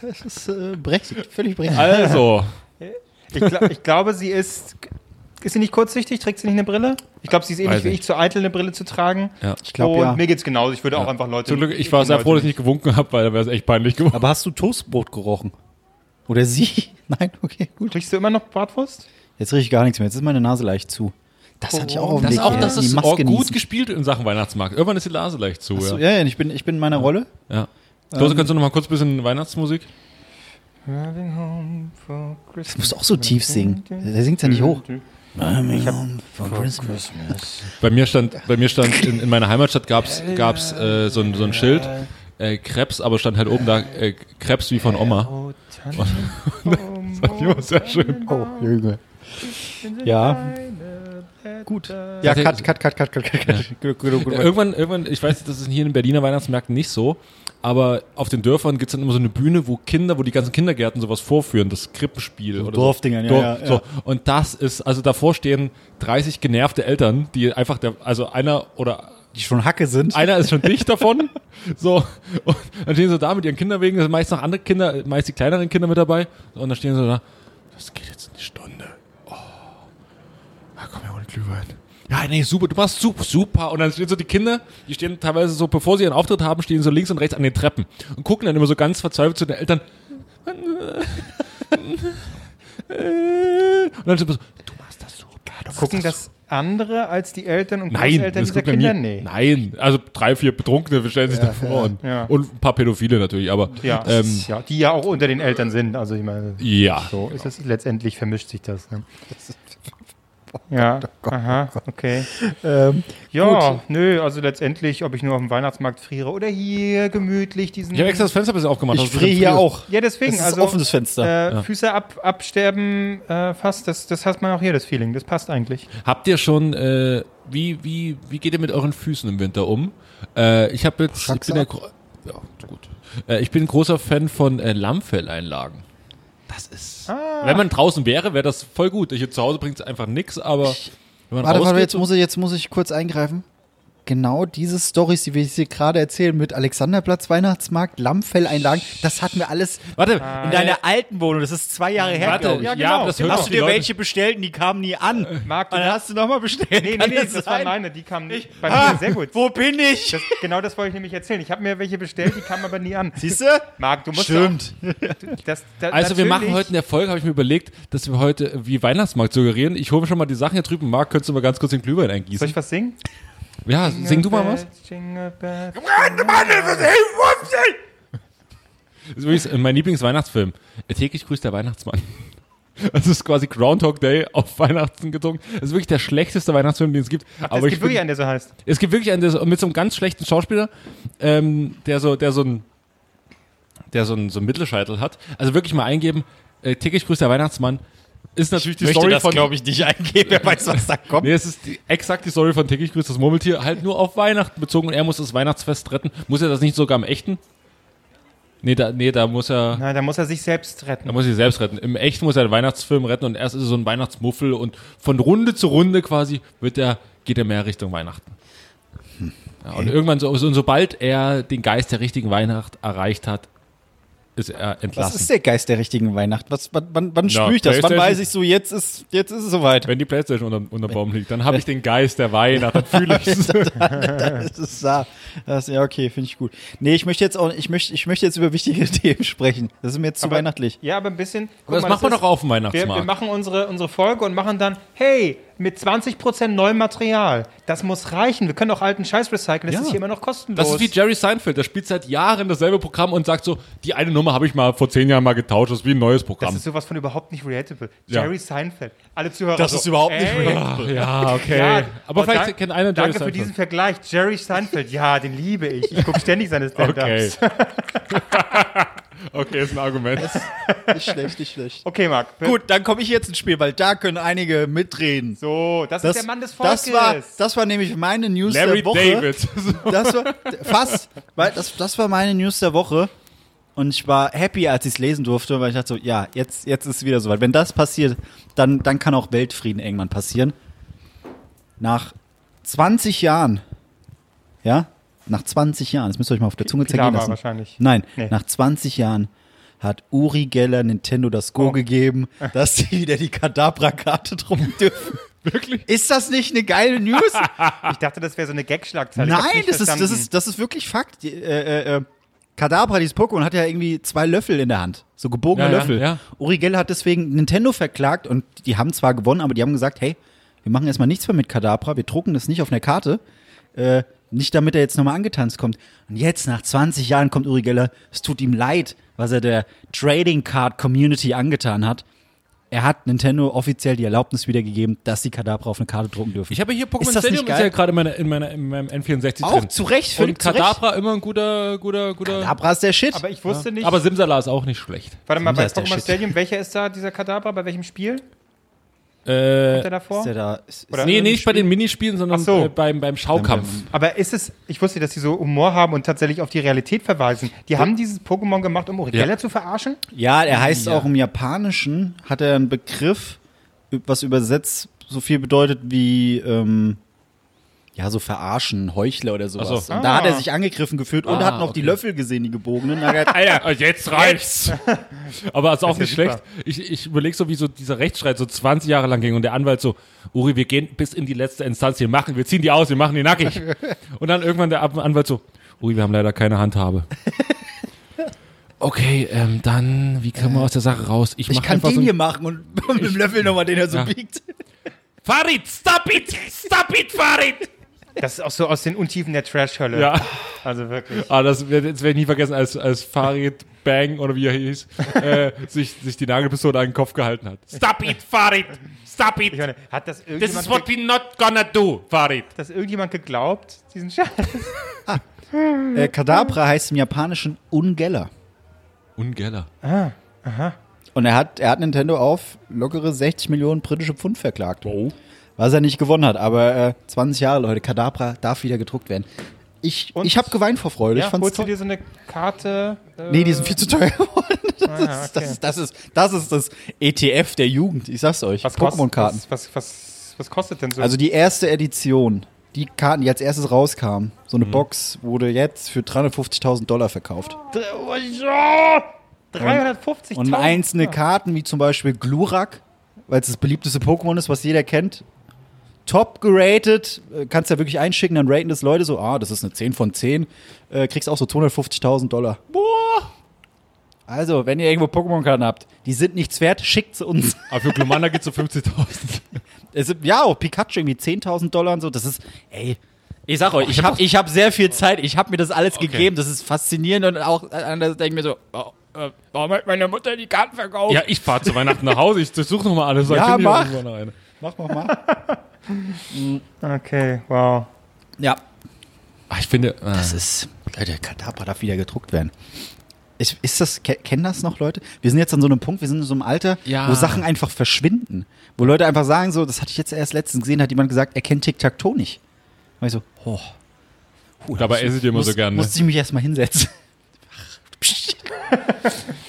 Das ist äh, berechtigt, völlig berechtigt. Also, Ich, gla ich glaube, sie ist. Ist sie nicht kurzsichtig? Trägt sie nicht eine Brille? Ich glaube, sie ist ähnlich Weiß wie ich, zu eitel eine Brille zu tragen. ja. Ich glaube Und ja. mir geht's genauso. Ich würde auch einfach Leute. Zum Glück, ich war sehr froh, dass ich nicht gewunken habe, weil da wäre es echt peinlich geworden. Aber hast du Toastbrot gerochen? Oder sie? <laughs> Nein, okay, gut. Riechst du immer noch Bratwurst? Jetzt rieche ich gar nichts mehr. Jetzt ist meine Nase leicht zu. Das hatte ich auch auf dem Das ist Weg. auch, das Die ist Maske auch gut genießen. gespielt in Sachen Weihnachtsmarkt. Irgendwann ist die Nase leicht zu. So, ja. ja, ja, ich bin, ich bin in meiner Rolle. Ja. Klose, kannst du noch mal kurz ein bisschen Weihnachtsmusik? Das musst du auch so tief singen. Der singt ja nicht hoch. Bei mir stand, bei mir stand in, in meiner Heimatstadt gab's gab's äh, so, ein, so ein Schild, äh, Krebs, aber stand halt oben da äh, Krebs wie von Oma. <laughs> Das fand ich immer sehr schön. Oh, Junge. Ja. Gut. Ja, cut, cut, cut, cut, cut, cut. cut. Gut, gut, gut. Ja, irgendwann, irgendwann, ich weiß, das ist hier in den Berliner Weihnachtsmärkten nicht so, aber auf den Dörfern gibt's dann immer so eine Bühne, wo Kinder, wo die ganzen Kindergärten sowas vorführen, das Krippenspiel oder Dorfdingern, ja, so. ja, Dorf, so. ja. Und das ist, also davor stehen 30 genervte Eltern, die einfach, der, also einer oder Die schon Hacke sind. einer ist schon dicht davon, so, und dann stehen sie da mit ihren Kinderwegen, da sind meist noch andere Kinder, meist die kleineren Kinder mit dabei, und dann stehen sie da, das geht jetzt eine Stunde. Oh. Ja, komm her ohne Glühwein. Ja, nee, super, du machst super, super. Und dann stehen so die Kinder, die stehen teilweise so, bevor sie ihren Auftritt haben, stehen so links und rechts an den Treppen und gucken dann immer so ganz verzweifelt zu den Eltern. <laughs> Und dann sind so, du machst das super. Du Gucken machst das andere als die Eltern und Nein, Großeltern dieser ja Kinder? nie. Nee. Nein, also drei, vier Betrunkene stellen sich davor und, ja. und ein paar Pädophile natürlich, aber Ja, ähm, ja, die ja auch unter den Eltern sind. Also ich meine, ja. so ist es letztendlich vermischt sich das. Ne? <laughs> <laughs> Ja, aha, okay. Ähm, Ja, nö, also letztendlich, ob ich nur auf dem Weihnachtsmarkt friere oder hier gemütlich diesen. Ich habe extra das Fenster ein bisschen aufgemacht. ich friere hier auch. ja, deswegen, Das ist also offenes Fenster. äh, Füße ab, absterben äh, fast, das, das hat man auch hier, das Feeling. Das passt eigentlich. Habt ihr schon, äh, wie, wie, wie geht ihr mit euren Füßen im Winter um? Äh, ich habe jetzt, ich bin ja, gro- ja, gut. Äh, ich bin ein großer Fan von äh, Lammfelleinlagen. Das ist, Ah. wenn man draußen wäre, wäre das voll gut. Hier zu Hause bringt es einfach nix, aber wenn man Warte, warte, jetzt so- muss, ich, jetzt muss ich kurz eingreifen. Genau diese Stories, die wir jetzt hier gerade erzählen mit Alexanderplatz, Weihnachtsmarkt, Lammfelleinlagen, das hatten wir alles warte, in deiner alten Wohnung. Das ist zwei Jahre her. warte, ja, genau. aber das Hast du die dir Leute. welche bestellt und die kamen nie an? Marc, du Und dann hast du nochmal bestellt. Nee, nee, nee, das, war sein? meine, die kamen bei Ah, mir sehr gut. Wo bin ich? Das, genau das wollte ich nämlich erzählen. Ich habe mir welche bestellt, die kamen aber nie an. Siehst du? Marc, du musst Stimmt. Auch, das, das, Also wir machen heute eine Erfolg, habe ich mir überlegt, dass wir heute wie Weihnachtsmarkt suggerieren. Ich hole mir schon mal die Sachen hier drüben. Marc, könntest du mal ganz kurz den Glühwein Soll eingießen? ich was singen? Ja, sing du mal was. Jingle bells, <laughs> Das ist übrigens mein Lieblingsweihnachtsfilm. Täglich grüßt der Weihnachtsmann. <laughs> Das ist quasi Groundhog Day auf Weihnachten gezogen. Das ist wirklich der schlechteste Weihnachtsfilm, den es gibt. Es Aber gibt ich wirklich einen, der so heißt. es gibt wirklich einen der so, mit so einem ganz schlechten Schauspieler, ähm, der so, der so ein, der so ein, so ein Mittelscheitel hat. Also wirklich mal eingeben. Äh, täglich grüßt der Weihnachtsmann. Ist natürlich die möchte Story das, von. glaube ich, nicht eingeben. Wer weiß, was da kommt. Nee, es ist die, exakt die Story von täglich grüßt das Murmeltier, halt nur auf Weihnachten bezogen und er muss das Weihnachtsfest retten. Muss er das nicht sogar im echten? Nee, da, nee, da muss er. Na, da muss er sich selbst Da retten. muss ich selbst retten. Im Echten muss er den Weihnachtsfilm retten und erst ist er so ein Weihnachtsmuffel und von Runde zu Runde quasi wird er, geht er mehr Richtung Weihnachten. Ja, und irgendwann so, so, sobald er den Geist der richtigen Weihnacht erreicht hat, ist er Was entlassen. ist der Geist der richtigen Weihnacht? Was, wann wann, wann Ja, spüre ich das? Wann weiß ich so, jetzt ist, jetzt ist es soweit? Wenn die Playstation unter, unter Baum liegt, dann habe ich den Geist der Weihnacht, dann fühle ich es. <laughs> Das ist da. Das, ja, okay, finde ich gut. Nee, ich möchte jetzt auch, ich möchte, ich möchte jetzt über wichtige <laughs> Themen sprechen. Das ist mir jetzt zu Aber- weihnachtlich. Ja, aber ein bisschen. Aber das mal, macht man ist- doch auf dem Wir, Weihnachtsmarkt. wir machen unsere, unsere Folge und machen dann, hey, mit 20% neuem Material. Das muss reichen. Wir können auch alten Scheiß recyceln. Das Ja. ist hier immer noch kostenlos. das ist wie Jerry Seinfeld, der spielt seit Jahren dasselbe Programm und sagt so, die eine Nummer habe ich mal vor zehn Jahren mal getauscht, das ist wie ein neues das Programm. ist sowas von überhaupt nicht relatable. Ja. Jerry Seinfeld. Alle Zuhörer Das so, ist überhaupt nicht ey, Ach, ja, okay. Ja, Aber vielleicht dank- kennt einer Jerry Danke für Seinfeld. diesen Vergleich. Jerry Seinfeld, ja, den liebe ich. Ich gucke ständig seine. <laughs> Stand-Ups. okay, <laughs> ist ein Argument. Nicht schlecht, nicht schlecht. Okay, Marc. Gut, dann komme ich jetzt ins Spiel, weil da können einige mitreden. So, das, ist der Mann des Volkes. das war, das war nämlich meine News Larry der Woche. David. <laughs> Das war fast, weil das, das war meine News der Woche. Und ich war happy, als ich es lesen durfte, weil ich dachte so, ja, jetzt, jetzt ist es wieder soweit. Wenn das passiert, dann, dann kann auch Weltfrieden irgendwann passieren. Nach 20 Jahren, ja, nach 20 Jahren, das müsst ihr euch mal auf der Zunge zergehen lassen. wahrscheinlich. Nein, Nee. nach 20 Jahren hat Uri Geller Nintendo das Go Oh. gegeben, <laughs> dass sie wieder die Kadabra-Karte drum <laughs> dürfen. Wirklich? Ist das nicht eine geile News? <laughs> Ich dachte, das wäre so eine Gag-Schlagzeile. Nein, das ist, das, ist, das ist wirklich Fakt. Die, Äh, äh, äh, Kadabra, dieses Pokémon, hat ja irgendwie zwei Löffel in der Hand. So gebogene Ja, ja, Löffel. ja. Uri Geller hat deswegen Nintendo verklagt und die haben zwar gewonnen, aber die haben gesagt, hey, wir machen erstmal nichts mehr mit Kadabra, wir drucken das nicht auf einer Karte. Äh, nicht damit er jetzt nochmal angetanzt kommt. Und jetzt, nach 20 Jahren, kommt Uri Geller, es tut ihm leid, was er der Trading Card Community angetan hat. Er hat Nintendo offiziell die Erlaubnis wiedergegeben, dass sie Kadabra auf eine Karte drucken dürfen. Ich habe hier Pokémon Ist das Stadium, nicht ist geil? ja gerade in, meiner, in, meiner, in meinem N64 Auch drin. zu Recht, Und zu Recht. Kadabra immer ein guter, guter, guter. Kadabra ist der Shit. Aber ich wusste nicht. Aber Simsala ist auch nicht schlecht. Warte mal, Simsa bei Pokémon. Stadium, welcher ist da, dieser Kadabra? Bei welchem Spiel? Äh, Kommt der davor? Ist der da, ist, Oder- nee, nicht bei den Minispielen, sondern so. äh, beim, beim Schaukampf. Aber ist es, ich wusste, dass die so Humor haben und tatsächlich auf die Realität verweisen. Die haben dieses Pokémon gemacht, um Uri Ja. Zu verarschen? Ja, er heißt Ja. auch im Japanischen, hat er einen Begriff, was übersetzt so viel bedeutet wie, ähm, ja, so verarschen, Heuchler oder sowas. So. Und da hat Ah. er sich angegriffen gefühlt und Ah, hat noch okay. die Löffel gesehen, die gebogenen. Da hat er- Alter, jetzt reicht's. <laughs> Aber ist auch ja nicht super. schlecht. Ich, ich überlege so, wie so dieser Rechtsstreit so 20 Jahre lang ging und der Anwalt so, Uri, wir gehen bis in die letzte Instanz, wir machen, wir ziehen die aus, wir machen die nackig. <laughs> und dann irgendwann der Anwalt so, Uri, wir haben leider keine Handhabe. <laughs> Okay, ähm, dann, wie kommen wir aus der Sache raus? ich mach kann einfach den so hier machen und mit dem Löffel nochmal, den er so Ja. biegt. Farid, stop it! Stop it, Farid! Das ist auch so aus den Untiefen der Trash-Hölle. Ja. Also wirklich. Ah, das werde werd ich nie vergessen, als, als Farid Bang oder wie er hieß, äh, <laughs> sich, sich die Nagelpistole an den Kopf gehalten hat. Stop it, Farid! Stop it! Meine, hat das This irgendjemand, is what we not gonna do, Farid. hat das irgendjemand geglaubt, diesen Scheiß? Äh, Kadabra heißt im Japanischen Ungeller. Ungeller. Und er hat, er hat Nintendo auf lockere 60 Millionen britische Pfund verklagt. Wow. Was er nicht gewonnen hat. Aber äh, 20 Jahre, Leute, Kadabra darf wieder gedruckt werden. Ich, Und? ich habe geweint vor Freude. ich Ja, fand's holst du dir so eine Karte? Äh, Nee, die sind viel zu teuer <laughs> geworden. Das, Ah, ja, ist, das, okay. ist, das, ist, das ist das ETF der Jugend. Ich sag's euch. was kostet, Pokémon-Karten. was, was, was, was kostet denn so? Also die erste Edition, die Karten, die als erstes rauskamen, so Mhm. eine Box, wurde jetzt für 350.000 Dollar verkauft. 350 Und einzelne Karten, wie zum Beispiel Glurak, weil es das beliebteste Pokémon ist, was jeder kennt, top geratet, äh, kannst ja wirklich einschicken, dann raten das Leute so, ah, das ist eine 10 von 10, äh, kriegst auch so 250.000 Dollar. Boah! Also, wenn ihr irgendwo Pokémon-Karten habt, die sind nichts wert, schickt sie uns. <laughs> Aber für Glumanda gibt's so 50.000. Es sind, ja, auch Pikachu irgendwie 10.000 Dollar und so, das ist, ey, ich sag euch, ich habe ich hab sehr viel Zeit, ich habe mir das alles gegeben, das ist faszinierend und auch anders denke ich mir so, oh, äh, warum hat meine Mutter die Karten verkauft? Ja, ich fahre zu Weihnachten nach Hause. Ich durchsuche nochmal alles. Ja, mach. Mach mal mal. Okay, wow. Ja, Ah, ich finde, äh, Das ist, Leute, Kadabra darf wieder gedruckt werden. Ist, ist das, ke- kennen das noch Leute? Wir sind jetzt an so einem Punkt, wir sind in so einem Alter, Ja. wo Sachen einfach verschwinden. Wo Leute einfach sagen, so, das hatte ich jetzt erst letztens gesehen, hat jemand gesagt, er kennt Tic-Tac-Toe nicht. Und ich so, oh. Puh, da Dabei esse ich immer muss, so gern, ne? Musste ich mich erstmal hinsetzen. <laughs> <laughs>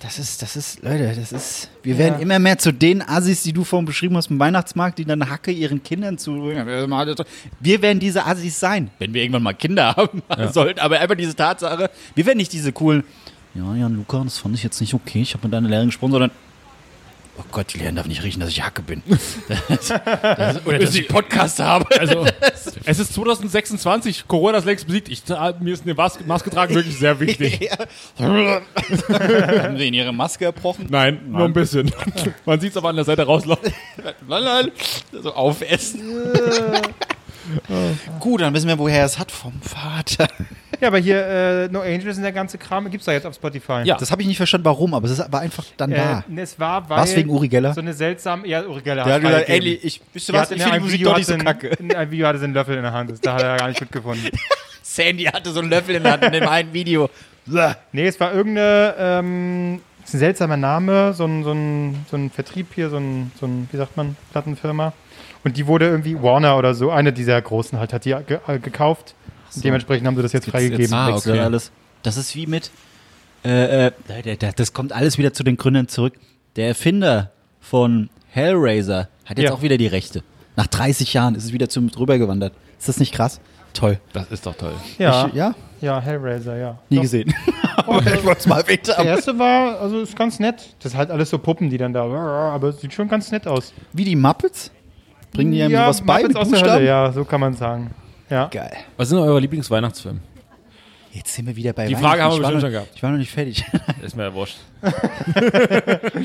Das ist, das ist, Leute, das ist, wir werden immer mehr zu den Assis, die du vorhin beschrieben hast, im Weihnachtsmarkt, die dann Hacke ihren Kindern zu. Wir werden diese Assis sein, wenn wir irgendwann mal Kinder <laughs> haben sollten. Aber einfach diese Tatsache, wir werden nicht diese coolen, ja, Jan Luca, das fand ich jetzt nicht okay, ich habe mit deiner Lehrerin gesprochen, sondern, oh Gott, die Lehrerin darf nicht riechen, dass ich Hacke bin. <laughs> Das, das, oder dass ich Podcast habe. also, <laughs> es ist 2026, Corona ist längst besiegt. Ich, mir ist eine Mas Maske tragen wirklich sehr wichtig. <laughs> Haben sie in ihre Maske erbrochen? Nein, nur ein bisschen. Man sieht es aber an der Seite rauslaufen. Nein, nein. So aufessen. Gut, dann wissen wir, woher er es hat. Vom Vater. Ja, aber hier äh, No Angels und der ganze Kram gibt's da jetzt auf Spotify. Ja. Das habe ich nicht verstanden, warum, aber es war einfach dann Äh, da. ne, es war, weil Was wegen Uri Geller? so eine seltsame, ja, Uri Geller Der hat gesagt, ey, ich, wisst ihr Die was, ich in finde die einem Musik Video doch nicht so hatte kacke. ein- In einem Video hatte sie einen Löffel in der Hand. Das- Da hat er gar nicht mitgefunden. <laughs> Sandy hatte so einen Löffel in der Hand in dem einen Video. Nee, es war irgendeine, ähm, ist ein seltsamer Name, so ein, so ein, so ein Vertrieb hier, so ein, so ein, wie sagt man, Plattenfirma. Und die wurde irgendwie Warner oder so, eine dieser großen halt, hat die ge äh, gekauft. Und dementsprechend haben sie das jetzt freigegeben. Ah, wechselt okay. alles. Das ist wie mit, äh, äh, der- der- das kommt alles wieder zu den Gründern zurück. Der Erfinder von Hellraiser hat jetzt Ja. auch wieder die Rechte. Nach 30 Jahren ist es wieder zum drüber gewandert. Ist das nicht krass? Toll. Das ist doch toll. ja, Ich, ja, ja, Hellraiser, ja. nie Doch. gesehen. Aber <laughs> <laughs> ich wollte es mal erwähnt Der haben. erste war, also ist ganz nett. Das ist halt alles so Puppen, die dann da, aber es sieht schon ganz nett aus. Wie die Muppets? Bringen die einem sowas bei Muppets mit aus der? Hölle, ja, so kann man sagen. Ja. Geil. Was sind eure Lieblingsweihnachtsfilme? Jetzt sind wir wieder bei Die. Frage haben wir bestimmt noch- schon gehabt. Ich war noch nicht fertig. <laughs> Ist mir ja wurscht. <laughs>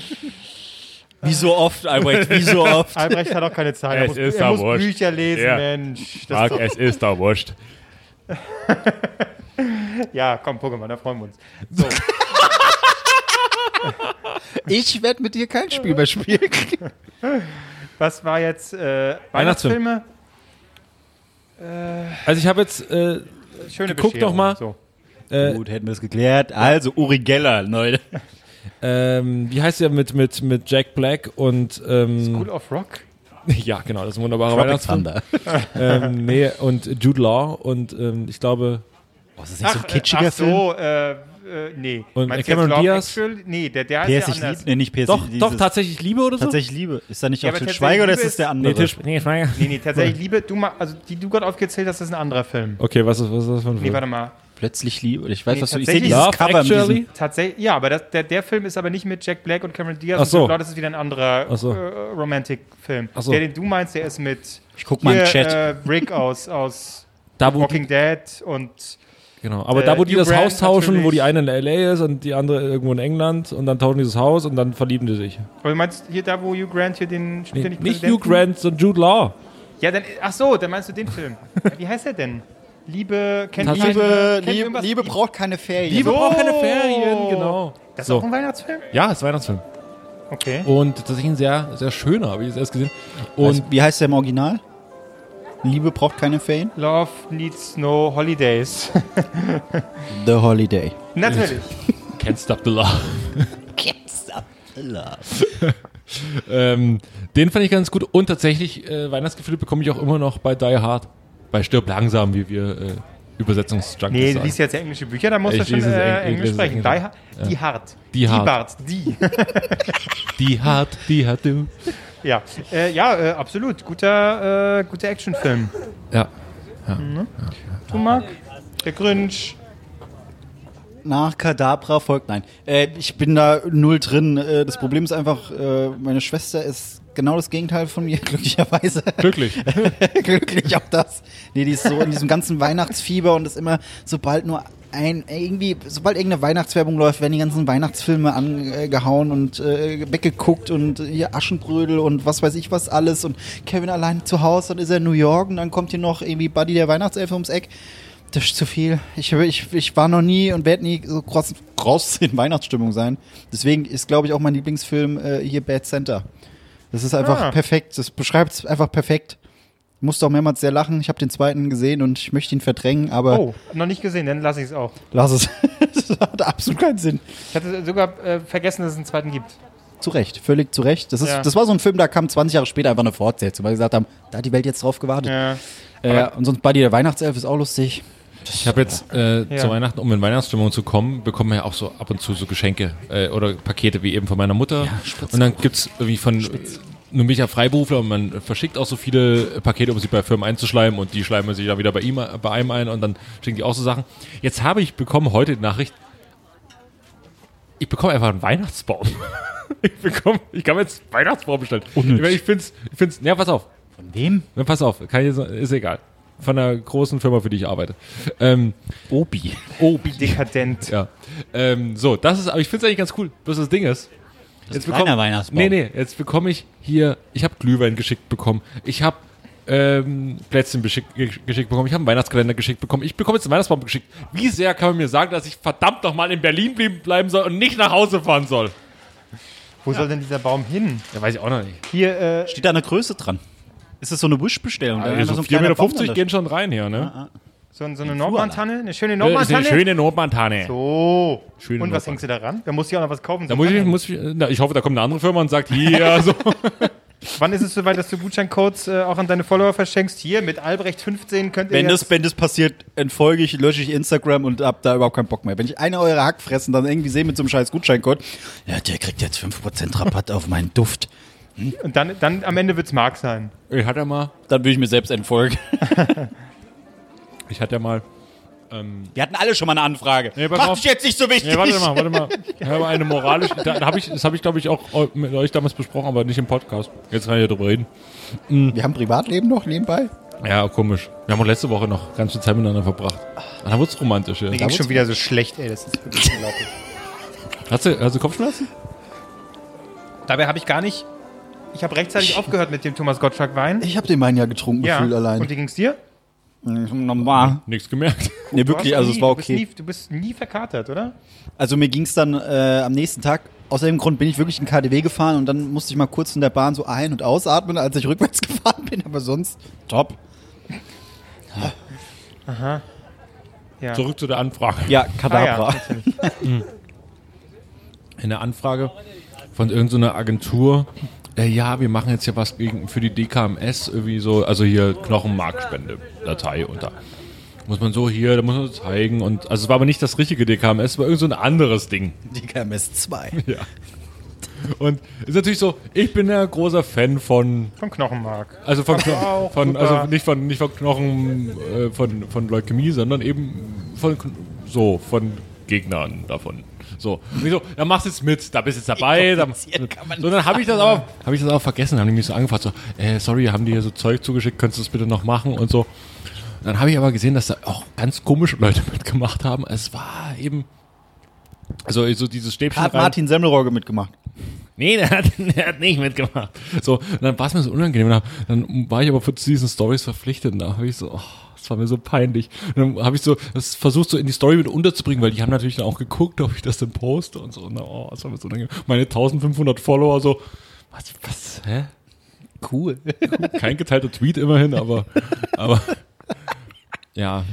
Wie so oft, Albrecht, wie so oft. Albrecht hat auch keine Zeit. Er Es muss, ist er muss wurscht. Bücher lesen, Ja. Mensch. Das ist doch, es ist doch wurscht. <laughs> ja, komm, Pokémon, da freuen wir uns. So, Ich werde mit dir kein Spiel mehr spielen. was war jetzt äh, Weihnachtsfilm. Weihnachtsfilme? Also ich habe jetzt, äh, Schöne Guck Bescherung, doch mal. So. äh, Gut, hätten wir es geklärt. Also, Uri Geller, Leute. <laughs> ähm, wie heißt der mit, mit, mit Jack Black und, ähm, School of Rock? <laughs> ja genau, das ist ein wunderbarer Weihnachtsfilm. <laughs> Ähm, nee, und Jude Law und ähm, ich glaube, Oh, ist das nicht so ein äh, kitschiger ach so, äh, äh, nee. Und Meinst Cameron Diaz? Actual? Nee, der, der heißt ja anders. nee, nicht PS doch, dieses- doch, tatsächlich Liebe oder so? Tatsächlich Liebe. Ist da nicht Ja, auch Til Schweiger oder ist es der andere? Nee, Tisch, nee, Schweiger. Nee, nee, tatsächlich Liebe, du mal, also die du gerade aufgezählt hast, das ist ein anderer Film. Okay, was ist, was ist das für ein Nee, Film? warte mal. Plötzlich Liebe. Ich weiß, Nee, was du. Ich sehe dieses Love Cover mit Actually? Tatsächlich, ja, aber das, der, der Film ist aber nicht mit Jack Black und Cameron Diaz. Ach so. Und Law, das ist wieder ein anderer Ach so. äh, Romantic-Film. Ach so. Der, den du meinst, der ist mit Ich guck mal im Chat. Äh, Rick aus, aus Da, wo, Walking Dead und Genau, aber Äh, da, wo die das Grant Haus tauschen, wo natürlich. die eine in L.A. ist und die andere irgendwo in England und dann tauschen die das Haus und dann verlieben die sich. Aber du meinst hier da, wo Hugh Grant hier den spielt Nee, nicht nicht Hugh? Grant, sondern Jude Law. Ja, dann, ach so, dann meinst du den Film. <laughs> Wie heißt der denn? Liebe, kennt Liebe, kennt Liebe? Liebe braucht keine Ferien. Liebe So. braucht keine Ferien, genau. Das ist So. auch ein Weihnachtsfilm? Ja, ist ein Weihnachtsfilm. Okay. Und tatsächlich ein sehr, sehr schöner, habe ich jetzt erst gesehen. Und Und wie heißt der im Original? Liebe braucht keine Ferien? Love needs no holidays. <laughs> The Holiday. Natürlich. Can't Stop the Love. <laughs> <laughs> ähm, den fand ich ganz gut. Und tatsächlich, äh, Weihnachtsgefühle bekomme ich auch immer noch bei Die Hard. Bei Stirb langsam, wie wir äh, Übersetzungsjunkies Nee, du liest jetzt ja englische Bücher, da musst Ich du schon äh, Englisch es sprechen. Die, Englisch. ha <laughs> die hart. Die hart. Bart. Die. Die Hard, die Hard, du. ja, äh, ja äh, absolut. Guter, äh, guter Actionfilm. Ja. Du, Marc? Der Grinch. Nach Kadabra folgt nein. Äh, ich bin da null drin. Äh, das Problem ist einfach, äh, meine Schwester ist genau das Gegenteil von mir, <laughs> glücklicherweise. Glücklich. <laughs> Glücklich auch das. Nee, die ist so in diesem ganzen Weihnachtsfieber und ist immer, sobald nur ein, irgendwie, sobald irgendeine Weihnachtswerbung läuft, werden die ganzen Weihnachtsfilme angehauen und äh, weggeguckt und hier Aschenbrödel und was weiß ich was alles und Kevin allein zu Hause, dann ist er in New York und dann kommt hier noch irgendwie Buddy der Weihnachtselfe ums Eck. Das ist zu viel. Ich, ich, ich war noch nie und werde nie so groß, groß in Weihnachtsstimmung sein. Deswegen ist, glaube ich, auch mein Lieblingsfilm äh, hier Bad Center. Das ist einfach Ah. perfekt. Das beschreibt es einfach perfekt. Musste auch mehrmals sehr lachen. Ich habe den zweiten gesehen und ich möchte ihn verdrängen, aber Oh, noch nicht gesehen, dann lasse ich es auch. lass es. <laughs> das hat absolut keinen Sinn. Ich hatte sogar äh, vergessen, dass es einen zweiten gibt. Zu Recht, völlig zu Recht. Das, ist, Ja. das war so ein Film, da kam 20 Jahre später einfach eine Fortsetzung, weil sie gesagt haben, da hat die Welt jetzt drauf gewartet. Ja. Äh, und sonst Buddy der Weihnachtself ist auch lustig. Ich habe jetzt äh, Ja. zu Weihnachten, um in Weihnachtsstimmung zu kommen, bekommen wir ja auch so ab und zu so Geschenke äh, oder Pakete wie eben von meiner Mutter. und dann gibt's irgendwie von, äh, nun bin ich ja Freiberufler und man verschickt auch so viele Pakete, um sie bei Firmen einzuschleimen und die schleimen sich dann wieder bei ihm, bei einem ein und dann schicken die auch so Sachen. Jetzt habe ich bekommen heute die Nachricht, ich bekomme einfach einen Weihnachtsbaum. <laughs> ich bekomme, ich kann mir jetzt Weihnachtsbaum bestellen. Ich find's, ich find's, ja, pass auf. Von wem? Na, pass auf, kann ich, ist egal. Von einer großen Firma, für die ich arbeite. Ähm, Obi. Obi. Dekadent. Ja. Ähm, so, das ist, aber ich finde es eigentlich ganz cool. Bloß das Ding ist, jetzt ein kleiner Weihnachtsbaum. Nee, nee, jetzt bekomme ich hier, ich habe Glühwein geschickt bekommen. Ich habe ähm, Plätzchen beschickt, gesch- geschickt bekommen. Ich habe einen Weihnachtskalender geschickt bekommen. Ich bekomme jetzt einen Weihnachtsbaum geschickt. Wie sehr kann man mir sagen, dass ich verdammt noch mal in Berlin bleiben soll und nicht nach Hause fahren soll? Wo soll denn dieser Baum hin? Ja, weiß ich auch noch nicht. Hier, äh, Steht da eine Größe dran? Ist das so eine Wish-Bestellung? Da Also ist so ein kleiner 4,50 Baum Meter gehen schon rein hier, ne? so, so eine Nordmantanne, eine schöne ist eine Nordmantanne. schöne Nordmantanne. So. Schöne Und was hängst du da ran? Da muss ich auch noch was kaufen. Da muss ich, muss ich, na, ich hoffe, da kommt eine andere Firma und sagt, hier, so. <laughs> Wann ist es soweit, dass du Gutscheincodes äh, auch an deine Follower verschenkst? Hier mit Albrecht 15 könnt ihr Wenn jetzt das, wenn das passiert, entfolge ich, lösche ich Instagram und hab da überhaupt keinen Bock mehr. Wenn ich eine eurer Hackfressen dann irgendwie sehe mit so einem scheiß Gutscheincode, ja, der kriegt jetzt 5% Rabatt auf meinen Duft. Und dann, dann am Ende wird's Mark sein. Ich hatte ja mal, Dann will ich mir selbst entfolgen. <laughs> ich hatte ja mal, Wir hatten alle schon mal eine Anfrage. Nee, Mach auf. dich jetzt nicht so wichtig. Nee, warte mal, warte mal. <laughs> Ich habe eine moralische, da, da hab ich, das habe ich glaube ich auch mit euch damals besprochen, aber nicht im Podcast. Jetzt kann ich ja drüber reden. Wir haben Privatleben noch nebenbei. Ja, komisch. Wir haben auch letzte Woche noch ganz viel Zeit miteinander verbracht. Und dann wurde es romantisch. Ja. Mir ging schon wieder so schlecht, ey. Das ist wirklich unglaublich. Hast du, hast du Kopfschmerzen? Dabei habe ich gar nicht. Ich habe rechtzeitig aufgehört mit dem Thomas Gottschalk Wein. Ich habe den Wein ja getrunken, Ja. gefühlt allein. Und wie ging's dir? Normal. Nichts gemerkt. Nee, wirklich, also nie, es war du bist, okay. nie, du bist nie verkatert, oder? Also mir ging es dann äh, am nächsten Tag, aus dem Grund bin ich wirklich in KDW gefahren und dann musste ich mal kurz in der Bahn so ein- und ausatmen, als ich <laughs> rückwärts gefahren bin, aber sonst top. Ja. Zurück zu der Anfrage. Ja, Ah, Kadabra. ja. <laughs> Eine Anfrage von irgendeiner Agentur. Äh, ja, wir machen jetzt ja was gegen, für die DKMS, irgendwie so, also hier Knochenmarkspende, Datei und da muss man so hier, da muss man so zeigen und, also es war aber nicht das richtige DKMS, es war irgend so ein anderes Ding. Die KMS 2. Ja. Und ist natürlich so, ich bin ja großer Fan von, Von Knochenmark. also von, Kno auch, von also nicht von, nicht von Knochen, äh, von, von Leukämie, sondern eben von, so, von Gegnern davon. So, und ich so, ja, machst jetzt mit, da bist jetzt dabei. Da, kompliziert kann man so, dann habe ich das aber, habe ich das auch vergessen, haben die mich so angefragt, so, äh, sorry, haben die hier so Zeug zugeschickt, könntest du das bitte noch machen und so. Dann habe ich aber gesehen, dass da auch ganz komische Leute <laughs> mitgemacht haben. Es war eben, also so dieses Stäbchen Hat rein- Martin Semmelrogge mitgemacht. Nee, <laughs> der hat, der hat nicht mitgemacht. So, und dann war es mir so unangenehm. Dann, dann war ich aber für diesen Stories verpflichtet. Und da habe ich so, oh, das war mir so peinlich. Und dann habe ich so das versucht, so in die Story mit unterzubringen, weil die haben natürlich dann auch geguckt, ob ich das denn poste und so. Und dann, oh, das war mir so unangenehm. Meine 1500 Follower so, was, was, hä? Cool. Kein geteilter Tweet immerhin, aber, aber, ja.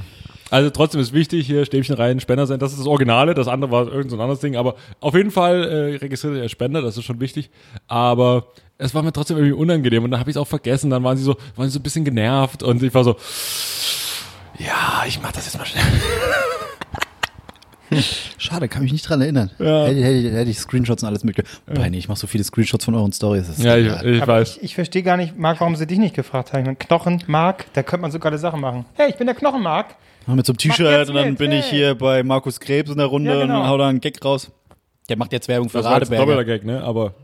Also trotzdem ist wichtig, hier Stäbchen rein, Spender sein. Das ist das Originale, das andere war irgend so ein anderes Ding. Aber auf jeden Fall äh, registriert ihr als Spender, das ist schon wichtig. Aber es war mir trotzdem irgendwie unangenehm und dann habe ich es auch vergessen. Dann waren sie so, waren sie so ein bisschen genervt und ich war so, ja, ich mach das jetzt mal schnell. <laughs> Schade, kann mich nicht dran erinnern. Hätte, hätte, hätte ich Screenshots und alles mitgekriegt. Nee, ich mache so viele Screenshots von euren Stories. das Ja, ich, ich Aber weiß. ich, ich verstehe gar nicht, Marc, warum sie dich nicht gefragt haben. Ich meine, Knochen, Marc, da könnte man so geile Sachen machen. Hey, ich bin der Knochen, Marc. Mach mit so einem Mach T-Shirt jetzt und dann mit, bin ich hey. hier bei Markus Krebs in der Runde Ja, genau. und hau da einen Gag raus. Der macht jetzt Werbung für Das war jetzt ein. Gag, ne? Aber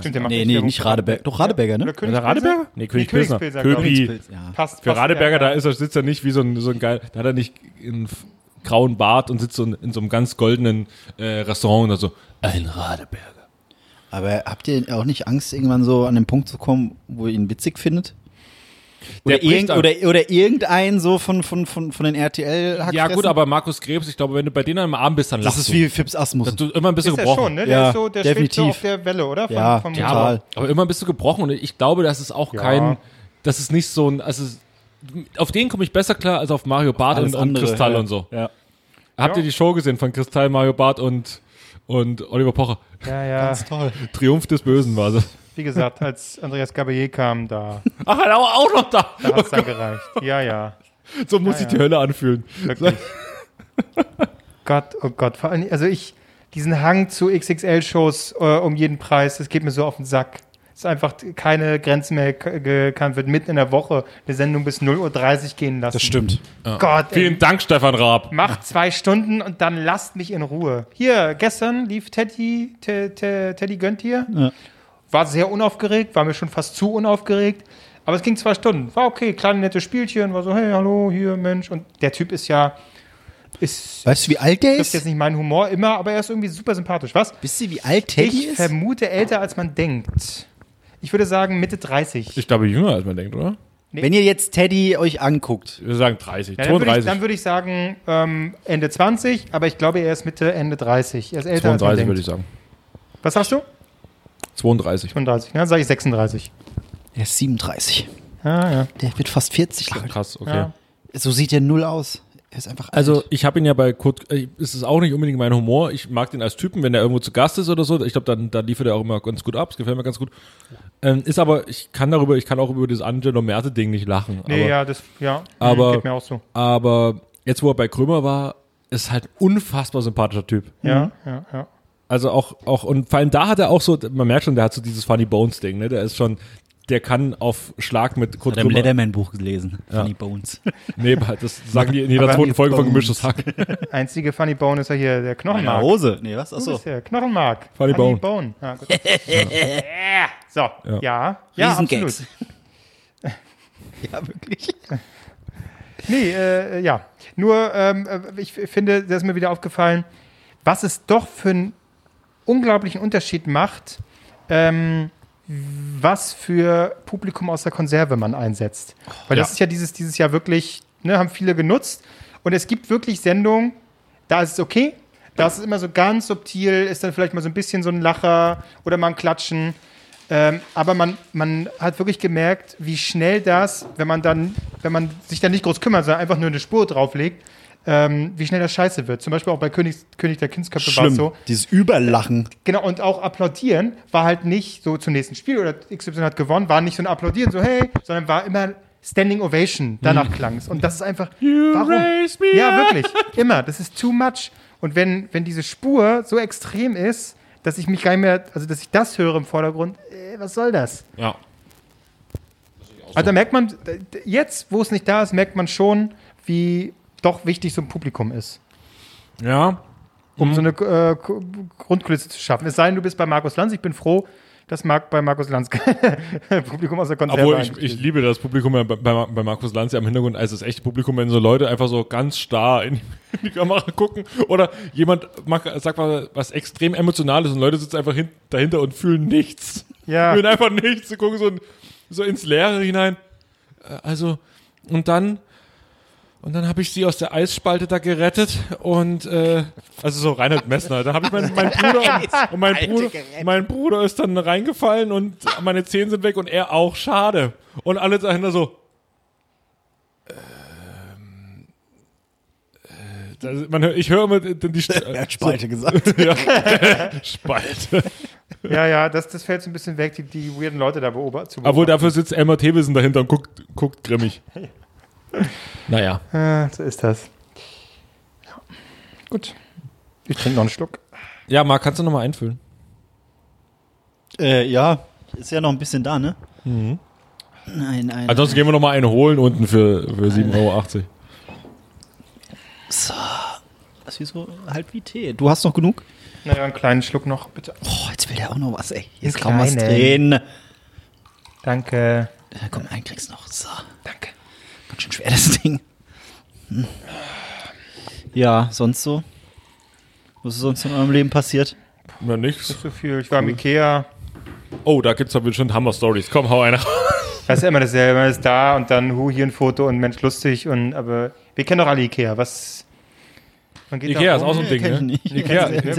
Stimmt, der macht Nee, nee, nicht für Radeberger. Doch Radeberger, Oder ne? König der Radeberger? Nee, König Pilsner. Königspilsner, ich. Köpi. Ja. Passt, Für passt, Radeberger, ja, da ist er, sitzt er nicht wie so ein, so ein geil, da hat er nicht einen grauen Bart und sitzt so in, in so einem ganz goldenen äh, Restaurant oder so. Ein Radeberger. Aber habt ihr auch nicht Angst, irgendwann so an den Punkt zu kommen, wo ihr ihn witzig findet? Der Oder, irgend, oder, oder irgendein so von, von, von, von den RTL Ja gut, aber Markus Krebs, ich glaube, wenn du bei denen am Abend bist, dann Das lachst ist wie Fips Asmus. du. Du immer ein bisschen Ist er gebrochen. schon, ne? Der Ja, ist so, der schwebt so definitiv. auf der Welle, oder? Von, Ja, vom Ja, aber, aber immer bist du gebrochen und ich glaube, das ist auch Ja. kein, das ist nicht so ein, also auf den komme ich besser klar als auf Mario Barth und, und Kristall ja. und so. Ja. Habt ihr die Show gesehen von Kristall, Mario Barth und, und Oliver Pocher? Ja, ja. Toll. Triumph des Bösen war sie. Wie gesagt, als Andreas Gabayé kam, da, Ach, er war auch noch da. da hat es dann gereicht. Ja, ja. So muss sich die Hölle anfühlen. Wirklich. Gott, oh Gott. Vor allem, also ich, diesen Hang zu XXL-Shows äh, um jeden Preis, das geht mir so auf den Sack. Es ist einfach keine Grenzen mehr gekannt, wird mitten in der Woche eine Sendung bis 0.30 Uhr gehen lassen. Das stimmt. Gott, ey, Vielen Dank, Stefan Raab. macht zwei Stunden und dann lasst mich in Ruhe. Hier, gestern lief Teddy, Te- Te- Teddy gönnt hier. Ja. War sehr unaufgeregt, war mir schon fast zu unaufgeregt. Aber es ging zwei Stunden. War okay, kleine nette Spielchen, war so, hey, hallo, hier, Mensch. Und der Typ ist ja, ist, Weißt du, wie alt der das ist ist? jetzt nicht mein Humor immer, aber er ist irgendwie super sympathisch. Was? Wisst ihr, wie alt Teddy Ich ist? vermute älter, als man denkt. Ich würde sagen Mitte 30. Ich glaube, jünger als man denkt, oder? Wenn ihr jetzt Teddy euch anguckt, Wir sagen 30, Ja, dann, würde ich, 32. dann würde ich sagen ähm, Ende 20, aber ich glaube, er ist Mitte, Ende 30. Er ist älter, als man 32 würde denkt. ich sagen. Was sagst du? 32. 35. Ja, dann sage ich 36. er ist 37. Ja, ja. Der wird fast 40, Leute. Krass, okay. Ja. So sieht er null aus. Er ist einfach Also alt. ich habe ihn ja bei Kurt, äh, es ist auch nicht unbedingt mein Humor. Ich mag den als Typen, wenn er irgendwo zu Gast ist oder so. Ich glaube, dann, dann liefert er auch immer ganz gut ab. Es gefällt mir ganz gut. Ähm, ist aber, ich kann darüber, ich kann auch über das Angelo Merte-Ding nicht lachen. Nee, aber, ja, das, ja. aber- Mhm, geht mir auch so. aber jetzt, wo er bei Krömer war, ist halt ein unfassbar sympathischer Typ. Ja, ja, ja. Also auch, auch, und vor allem da hat er auch so, man merkt schon, der hat so dieses Funny Bones Ding, ne? Der ist schon, der kann auf Schlag mit Kurt Hat im. Letterman-Buch gelesen. Funny Bones. <laughs> Nee, das sagen die in jeder zweiten Folge von Gemischtes Hack. <laughs> Einzige Funny Bone ist ja hier der Meine Knochenmark. Hose. Nee, was? Achso. der Knochenmark. Funny Bone. <laughs> Ja, gut. so, ja. Ja, ja absolut. Ja, wirklich. Nee, äh, ja. Nur, ähm, äh, ich finde, da ist mir wieder aufgefallen, was es doch für einen unglaublichen Unterschied macht, ähm, was für Publikum aus der Konserve man einsetzt. Weil das Ja. ist ja dieses, dieses Jahr wirklich, ne, haben viele genutzt. Und es gibt wirklich Sendungen, da ist es okay. Da ist es immer so ganz subtil, ist dann vielleicht mal so ein bisschen so ein Lacher oder mal ein Klatschen. Ähm, aber man, man hat wirklich gemerkt, wie schnell das, wenn man dann, wenn man sich dann nicht groß kümmert, sondern einfach nur eine Spur drauflegt, ähm, wie schnell das scheiße wird. Zum Beispiel auch bei König, König der Kindsköpfe war es so. Dieses Überlachen. Genau, und auch applaudieren war halt nicht so zum nächsten Spiel oder XY hat gewonnen, war nicht so ein Applaudieren, so hey, sondern war immer Standing Ovation, danach klang es. Und das ist einfach, warum? raise me Ja, wirklich, <laughs> immer, das ist too much. Und wenn, wenn diese Spur so extrem ist, dass ich mich gar nicht mehr, also dass ich das höre im Vordergrund, äh, was soll das? Ja. Also da merkt man, jetzt, wo es nicht da ist, merkt man schon, wie doch wichtig so ein Publikum ist, Ja. um so eine äh, Grundkulisse zu schaffen. Es sei denn, du bist bei Markus Lanz, ich bin froh, das mag bei Markus Lanz <laughs> Publikum aus der Konserve Obwohl, ich, ich liebe das Publikum bei, bei, bei Markus Lanz ja im Hintergrund, als das echte Publikum, wenn so Leute einfach so ganz starr in, <laughs> in die Kamera gucken oder jemand macht, sagt mal was extrem Emotionales und Leute sitzen einfach hin, dahinter und fühlen nichts. Ja. Fühlen einfach nichts, sie gucken so, so ins Leere hinein. Äh, Also, und dann, und dann habe ich sie aus der Eisspalte da gerettet und, äh, also so Reinhard Messner, da habe ich meinen mein Bruder <laughs> und, mein Bruder, mein Bruder ist dann reingefallen und meine Zähne sind weg und er auch, schade. Und alle dahinter so, ähm, äh, das- man hört, ich höre immer die, die <laughs> Er hat Spalte gesagt. <laughs> ja, Spalte. Ja, ja, das, das fällt so ein bisschen weg, die, die weirden Leute da beobachten. Obwohl dafür sitzt Elmar Thewissen dahinter und guckt, guckt grimmig. Naja. Ah, so ist das. Ja. Gut. Ich trinke noch einen Schluck. Ja, Marc, kannst du nochmal einfüllen? äh, ja, ist ja noch ein bisschen da, ne? Nein, nein. Ansonsten gehen wir nochmal einen holen unten für, für 7,80 Euro. so. Das ist wie so halt wie Tee. Du hast noch genug? Naja, einen kleinen Schluck noch, bitte. Oh, jetzt will der auch noch was, ey. Einen kaum was drin. Danke. Ja, komm, einen kriegst du noch. So. Danke. Ganz schön schwer, das Ding. Hm. Ja, sonst so? Was ist sonst in eurem Leben passiert? Ja, nix. Nicht so viel. Ich war im Ikea. Oh, da gibt's doch bestimmt Hammer-Stories. Komm, hau einer. Das ist immer dasselbe. Man ist da und dann, hu, hier ein Foto und Mensch, lustig. Und, aber wir kennen doch alle Ikea. Was? Man geht Ikea da ist auch so ein Ding, ne? Ikea, Ikea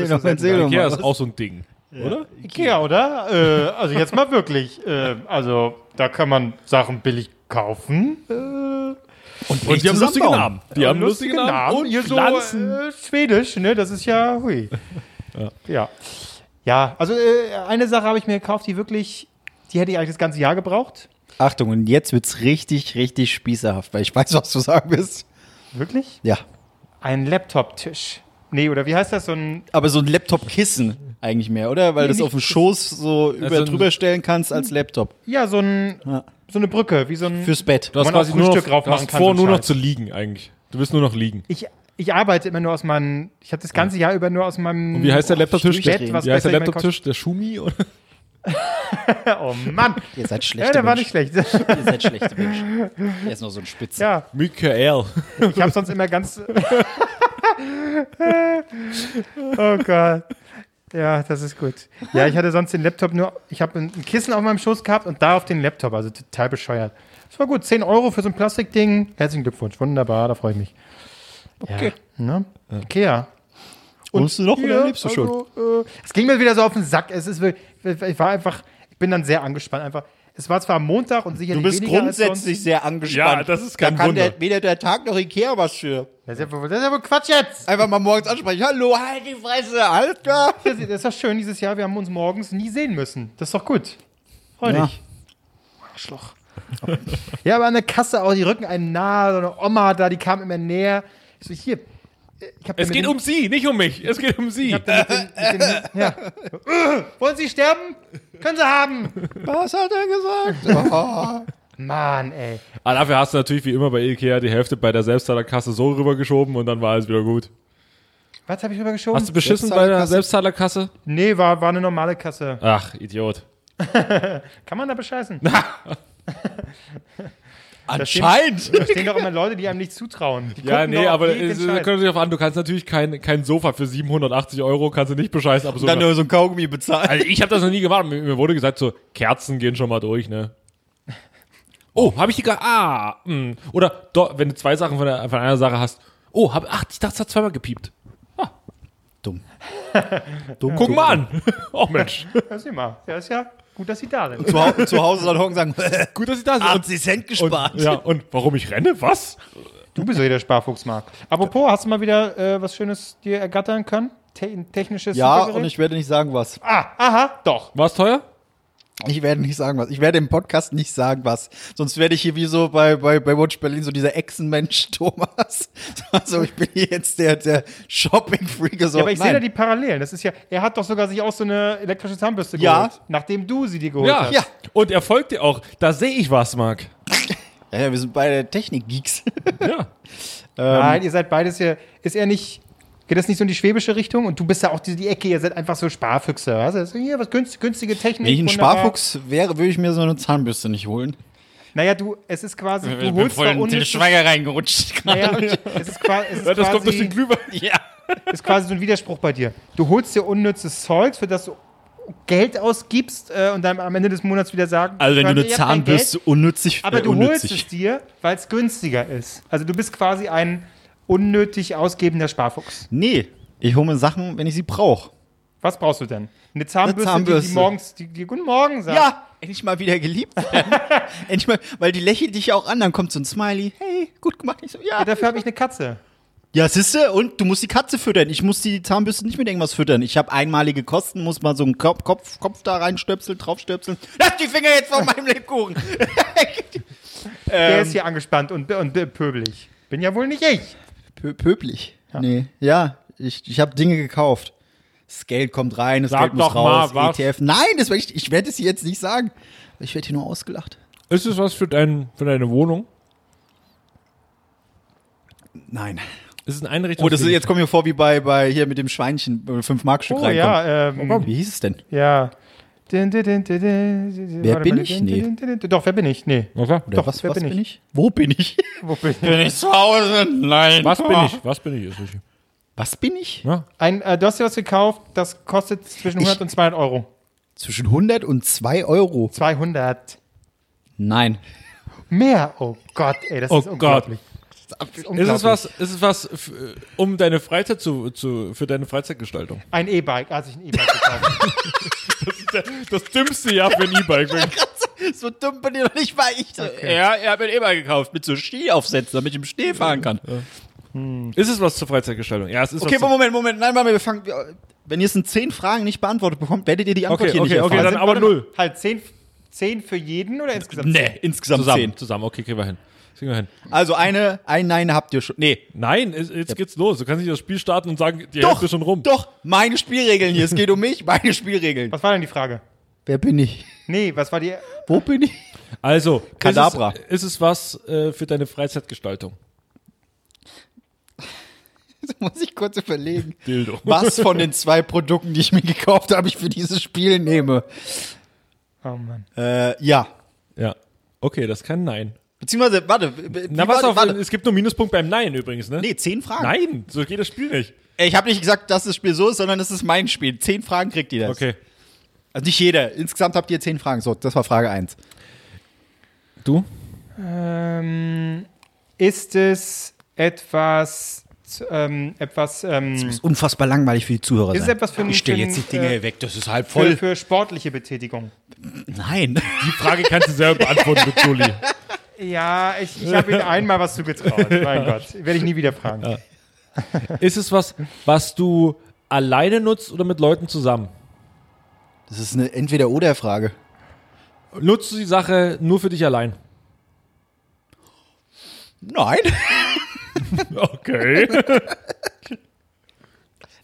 ist auch so ein Ding. Oder? Ikea, oder? Äh, also jetzt mal wirklich. Äh, also da kann man Sachen billig kaufen. Äh, Und die haben lustige. Namen. Die haben lustige Namen. Und hier so Pflanzen. äh, Schwedisch, ne? Das ist ja, hui. Ja. Ja, also äh, eine Sache habe ich mir gekauft, die wirklich, die hätte ich eigentlich das ganze Jahr gebraucht. Achtung, und jetzt wird's richtig, richtig spießerhaft, weil ich weiß, was du sagen willst. Wirklich? Ja. Ein Laptop-Tisch. Nee, oder wie heißt das? So ein. Aber so ein Laptop-Kissen eigentlich mehr, oder? Weil du das nicht- auf dem Schoß so über ein- drüber stellen kannst als Laptop. Ja, so ein. Ja. So eine Brücke, wie so ein. Fürs Bett. Du hast man auch quasi nur noch, Frühstück drauf du machen hast kann, vor, nur noch zu liegen eigentlich. Du willst nur noch liegen. ich, ich arbeite immer nur aus meinem. Ich habe das ganze Jahr über nur aus meinem. Und wie heißt der Laptop-Tisch? Bett, Wie heißt der Laptop-Tisch? Der Schumi? Oder? <laughs> Oh Mann. Ihr seid Ja, schlechte der war nicht schlecht. Ihr seid schlechte Menschen. Der ist noch so ein Spitze. ja, Michael. ich habe sonst immer ganz. <laughs> <laughs> oh Gott. Ja, das ist gut. Ja, ich hatte sonst den Laptop nur. Ich habe ein Kissen auf meinem Schoß gehabt und da auf den Laptop, also total bescheuert. Das war gut. 10 Euro für so ein Plastikding. Herzlichen Glückwunsch. Wunderbar, da freue ich mich. Okay. Ja, ne? Ikea. Wohnst du noch oder lebst du schon? Also, äh, es ging mir wieder so auf den Sack. Es ist wirklich, ich war einfach, ich bin dann sehr angespannt. Einfach. Es war zwar am Montag und sicherlich Du bist weniger als sonst. grundsätzlich sehr angespannt. Ja, das ist kein da kann Wunder. Der, weder der Tag noch Ikea was für. Das ist, ja, wohl- das ist ja wohl Quatsch jetzt. Einfach mal morgens ansprechen. Hallo, halt die Fresse, alles klar. Das ist das ist doch schön dieses Jahr. Wir haben uns morgens nie sehen müssen. Das ist doch gut. Freu Ja. dich. Arschloch. ja, aber an der Kasse auch, die rücken einen nahe. So eine Oma da, die kam immer näher. Ich so, hier. Es geht um sie, nicht um mich. Es geht um sie. Dem, mit dem, ja. <laughs> Wollen Sie sterben? Können Sie haben. Was hat er gesagt? <laughs> Mann, ey. Aber dafür hast du natürlich wie immer bei Ikea die Hälfte bei der Selbstzahlerkasse so rübergeschoben und dann war alles wieder gut. Was habe ich rübergeschoben? Hast du beschissen bei der Selbstzahlerkasse? Selbstzahlerkasse? Nee, war, war eine normale Kasse. Ach, Idiot. <laughs> Kann man da bescheißen? <laughs> Anscheinend. Da stehen doch immer Leute, die einem nicht zutrauen. Die Ja, nee, auf aber es Scheiß. kommt darauf an, du kannst natürlich kein, kein Sofa für 780 Euro kannst du nicht bescheißen, aber so Dann nur so ein Kaugummi bezahlt. Also ich habe das noch nie gemacht. Mir, mir wurde gesagt, so Kerzen gehen schon mal durch, ne? Oh, habe ich die gar. Ah, mh. oder do, wenn du zwei Sachen von, der, von einer Sache hast. Oh, hab, ach, ich dachte, es hat zweimal gepiept. Dumm. Guck mal an. <laughs> Oh Mensch. Ja, sieh mal. Ja, ist ja gut, dass Sie da sind. Zu, Hau- zu Hause dann hocken und sagen, <laughs> Gut, dass ich da bin. 80 Cent gespart. Und, ja, und warum ich renne? Was? Du bist ja hier der Sparfuchs, Marc. Apropos, hast du mal wieder äh, was Schönes dir ergattern können? Te ein technisches Ja, Supergerät? und ich werde nicht sagen, was. Ah, aha, doch. War es teuer? Ich werde nicht sagen, was. Ich werde im Podcast nicht sagen, was. Sonst werde ich hier wie so bei, bei, bei Watch Berlin so dieser Echsenmensch <laughs> Thomas. Also ich bin hier jetzt der, der Shopping-Freak. So. Ja, aber ich sehe da die Parallelen. Das ist ja, er hat doch sogar sich auch so eine elektrische Zahnbürste Ja. geholt, nachdem du sie dir geholt Ja. hast. Ja. Und er folgt dir auch. Da sehe ich was, Marc. ja, ja, wir sind beide Technik-Geeks. Ja. <laughs> Nein, ihr seid beides hier. Ist er nicht Geht das nicht so in die schwäbische Richtung? Und du bist ja auch die, die Ecke, ihr seid einfach so Sparfüchse. Weißt du? So, Hier, was günst, günstige Technik. Wenn ich ein wunderbar. Sparfuchs wäre, würde ich mir so eine Zahnbürste nicht holen. Naja, du, es ist quasi, du bin holst voll in den Schweiger reingerutscht. naja, es ist, qua es ist das kommt durch den quasi, Glühwein. <laughs> ja. <laughs> ist quasi so ein Widerspruch bei dir. Du holst dir unnützes Zeugs, für das du Geld ausgibst äh, und dann am Ende des Monats wieder sagen, Also wenn du quasi, eine ich Zahnbürste unnützig aber äh, du holst unnützig. es dir, weil es günstiger ist. Also du bist quasi ein unnötig ausgebender Sparfuchs. Nee, ich hole mir Sachen, wenn ich sie brauche. Was brauchst du denn? Eine Zahnbürste, Die, Zahnbürste. die morgens, die, die Guten Morgen sagt. Ja, endlich mal wieder geliebt. <laughs> endlich mal, weil die lächelt dich ja auch an, dann kommt so ein Smiley. Hey, gut gemacht. Ich so, ja. Ja, dafür habe ich eine Katze. Ja, siehste, und du musst die Katze füttern. Ich muss die Zahnbürste nicht mit irgendwas füttern. Ich habe einmalige Kosten, muss mal so einen Kopf, Kopf, Kopf da reinstöpseln, draufstöpseln. Lass die Finger jetzt von meinem Lebkuchen. <laughs> <laughs> Der Ähm. ist hier angespannt und, und pöbelig. Bin ja wohl nicht ich. Pö pöblich. Nee, ja, ich, ich habe Dinge gekauft. Das Geld kommt rein, das Sag Geld muss mal, raus, was? ETF. Nein, das ich, ich werde es jetzt nicht sagen. Ich werde hier nur ausgelacht. Ist es was für, dein, für deine Wohnung? Nein. Ist es ein Einrichtung? Oh, das ist, jetzt kommen wir vor wie bei, bei hier mit dem Schweinchen, bei 5 Mark Stück Oh reinkommt. ja, ähm, Wie hieß es denn? ja. Din, din, din. Wer bin ich? Nee. Doch, wer bin ich? Nee. Oder Doch, was, wer was bin bin, ich? ich? Wo bin ich? Wo bin ich? <laughs> Bin ich zu Hause? Nein. Was bin ich? Was bin ich? Ist richtig. Was bin ich? Ja. Ein, äh, du hast dir was gekauft, das kostet zwischen 100 und 200 Euro. Zwischen 100 und 2 Euro. 200. Nein. Mehr. Oh Gott, ey, das Oh ist unglaublich. Das ist, Ist es was, ist es was f- um deine Freizeit zu, zu, für deine Freizeitgestaltung? Ein E-Bike, als ich ein E-Bike gekauft. <laughs> Das dümmste Jahr für ein E-Bike. <laughs> So dumm bin ich noch nicht mal ich. Ja, er hat mir immer gekauft mit so Skiaufsätzen, damit ich im Schnee fahren kann. Ist es was zur Freizeitgestaltung? Ja, es ist Okay, was Moment, Moment. Nein, warte, wir fangen. Wenn ihr es in 10 Fragen nicht beantwortet bekommt, werdet ihr die Antwort Okay, hier okay, nicht okay, erfahren. dann aber null. Halt, 10, 10 für jeden oder insgesamt? Nee, insgesamt zusammen, 10. zusammen. Okay, kriegen wir hin. Das kriegen wir hin. Also eine, ein Nein habt ihr schon. Nee. Nein, es- jetzt geht's los. Du kannst nicht das Spiel starten und sagen, die Doch, Hälfte schon rum. Doch, meine Spielregeln hier. Es geht um mich, <laughs> meine Spielregeln. Was war denn die Frage? Wer bin ich? Nee, was war die? Wo bin ich? Also, Kadabra. Ist es, ist es was äh, für deine Freizeitgestaltung? <laughs> Das muss ich kurz überlegen. Dildo. Was von den <laughs> zwei Produkten, die ich mir gekauft habe, ich für dieses Spiel nehme? Oh Mann. Äh, ja. Ja. Okay, das kann Nein. Beziehungsweise, warte. Na, wie was auf, warte. es gibt nur Minuspunkt beim Nein übrigens, ne? Nee, zehn Fragen. Nein, so geht das Spiel nicht. Ich habe nicht gesagt, dass das Spiel so ist, sondern es ist mein Spiel. Zehn Fragen kriegt ihr das. Okay. Also nicht jeder. Insgesamt habt ihr zehn Fragen. So, das war Frage eins. Du? Ähm, ist es etwas, ähm, etwas, ähm, ist unfassbar langweilig für die Zuhörer. Ist es sein. etwas für ich stelle für jetzt die Dinge äh, weg, das ist halb für, voll. für sportliche Betätigung? Nein. Die Frage kannst du selber beantworten, Tulli. <laughs> Ja, ich, ich habe Ihnen einmal was zugetraut. <laughs> Mein Gott, werde ich nie wieder fragen. Ist es was, was du alleine nutzt oder mit Leuten zusammen? Das ist eine Entweder-Oder-Frage. Nutzt du die Sache nur für dich allein? Nein. <laughs> Okay.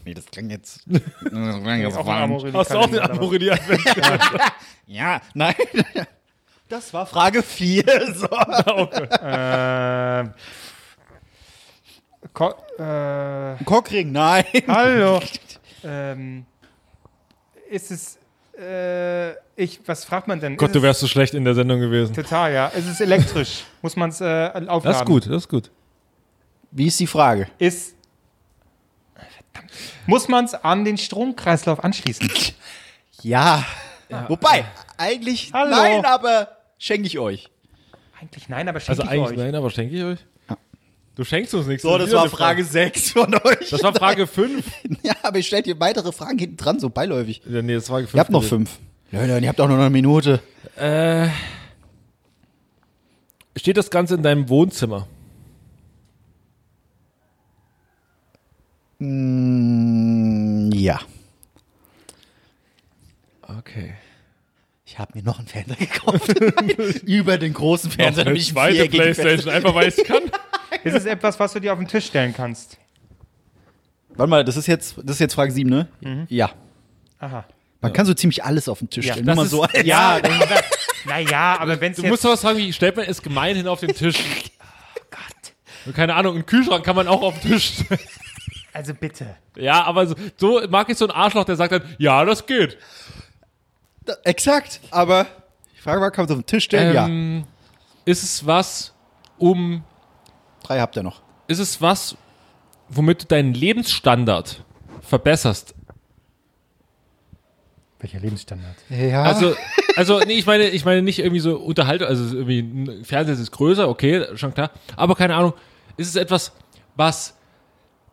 Nee, das klang jetzt. <laughs> Das klang jetzt Auch Hast du auch den Kalender, Amorelie? Ja, nein. Das war Frage 4. <laughs> So. aber- Äh, Ko äh, Cockring, nein. hallo. <laughs> ähm, ist es, äh, ich, was fragt man denn? Gott, ist du wärst so schlecht in der Sendung gewesen. Total, ja. Ist es elektrisch? <laughs> Muss man es äh, aufladen? Das ist gut, das ist gut. Wie ist die Frage? Ist, verdammt, muss man es an den Stromkreislauf anschließen? Ja. Wobei, eigentlich Hallo. nein, aber schenke ich euch. Eigentlich nein, aber Also schenke ich eigentlich euch. nein, aber schenke ich euch? Du schenkst uns nichts. So, das war Frage 6 von euch. Das war Frage 5. <laughs> Ja, aber ich stelle dir weitere Fragen hinten dran, so beiläufig. Ja, nee, das ist Frage 5. Ihr habt noch fünf. Ja, ja, ihr habt auch noch eine Minute. Äh, steht das Ganze in deinem Wohnzimmer? Mm, ja. Okay. Ich habe mir noch einen Fernseher gekauft. <laughs> Über den großen Fernseher. Eine ich einen zweite Playstation, einfach weil ich es kann. <laughs> Ist es etwas, was du dir auf den Tisch stellen kannst? Warte mal, das ist jetzt, das ist jetzt Frage 7, ne? Ja. Aha. Man kann so ziemlich alles auf den Tisch stellen. Nur mal so. ja, wenn man sagt, naja, aber wenn es Du jetzt... musst doch was sagen, wie stellt man es gemeinhin auf den Tisch? <laughs> Oh Gott. Keine Ahnung, einen Kühlschrank kann man auch auf den Tisch stellen. Also bitte. Ja, aber so, so mag ich so ein Arschloch, der sagt dann, ja, das geht. Da, exakt. Aber die Frage war, kann man es auf den Tisch stellen? ja. Ähm, Ist es was, um, Drei habt ihr noch. ist es was, womit du deinen Lebensstandard verbesserst? Welcher Lebensstandard? Ja. Also, also nee, ich meine, ich meine nicht irgendwie so Unterhaltung, also irgendwie ein Fernseher ist größer, okay, schon klar. Aber keine Ahnung, ist es etwas, was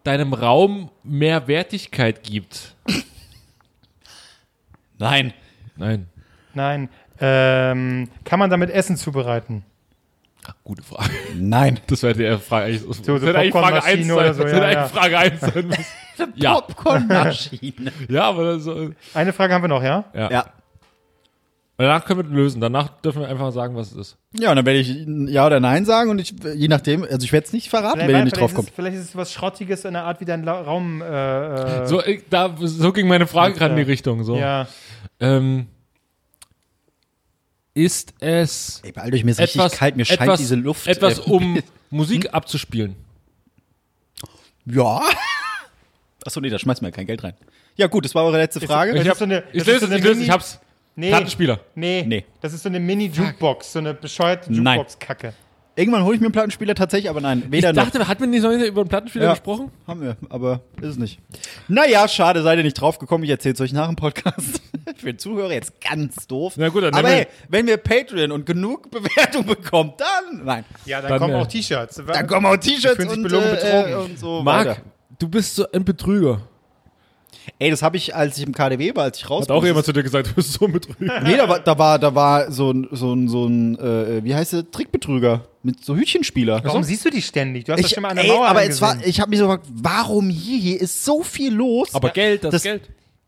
deinem Raum mehr Wertigkeit gibt? nein. Nein. Nein. Ähm, kann man damit Essen zubereiten? Gute Frage. Nein. Das wäre die Frage eigentlich. Das so hätte eigentlich Frage 1 Popcornmaschine sein. oder so, das hätte ja, eigentlich ja. Frage 1 sein müssen. <laughs> ja, Popcornmaschine. <laughs> ja, aber so, Eine Frage haben wir noch, ja? ja. ja. Danach können wir lösen. Danach dürfen wir einfach sagen, was es ist. Ja, und dann werde ich Ja oder Nein sagen und ich, je nachdem, also ich werde es nicht verraten, wenn ihr nicht drauf kommt. vielleicht ist es was Schrottiges in der Art, wie dein Raum. Äh, äh, So, ich, da, so ging meine Frage gerade in die äh, Richtung. So. Ja. Ähm, ist es Ey, beeilt euch, mir ist richtig etwas, kalt, mir scheint etwas, diese Luft. etwas, äh, um <laughs> Musik abzuspielen? Ja. Achso, nee, da schmeißt mir ja kein Geld rein. Ja, gut, das war eure letzte Frage. Das Ich, ist hab, so eine- ich das löse so es, eine ich löse ich hab's. Nee. Plattenspieler. Nee. Nee. Das ist so eine Mini-Jukebox, so eine bescheuerte Nein. Jukebox-Kacke. Irgendwann hole ich mir einen Plattenspieler tatsächlich, aber nein, weder Ich dachte, hatten wir nicht noch über einen Plattenspieler Ja. gesprochen? noch. Haben wir, aber ist es nicht. Naja, schade, seid ihr nicht drauf gekommen. Ich erzähle es euch nach dem Podcast. <laughs> Für den Zuhörer jetzt ganz doof. Na gut, dann aber hey, wenn wir Patreon und genug <laughs> Bewertung bekommen, dann. Nein. Ja, dann, Dann, kommen äh, auch T-Shirts. Dann kommen auch T-Shirts und, belogen, äh, betrogen. äh, und so Marc, weiter. du bist so ein Betrüger. Ey, das habe ich, als ich im KDW war, als ich raus Hat auch jemand zu dir gesagt, du bist so ein Betrüger. <laughs> Nee, da war, da war, da war so ein, so ein, so ein äh, wie heißt der, Trickbetrüger mit so Hütchenspieler. Warum siehst du die ständig? Du hast das Ich, schon mal an der ey, Mauer aber es war, ich habe mich so gefragt, warum hier? Hier ist so viel los. Aber Geld, das, Das- Geld.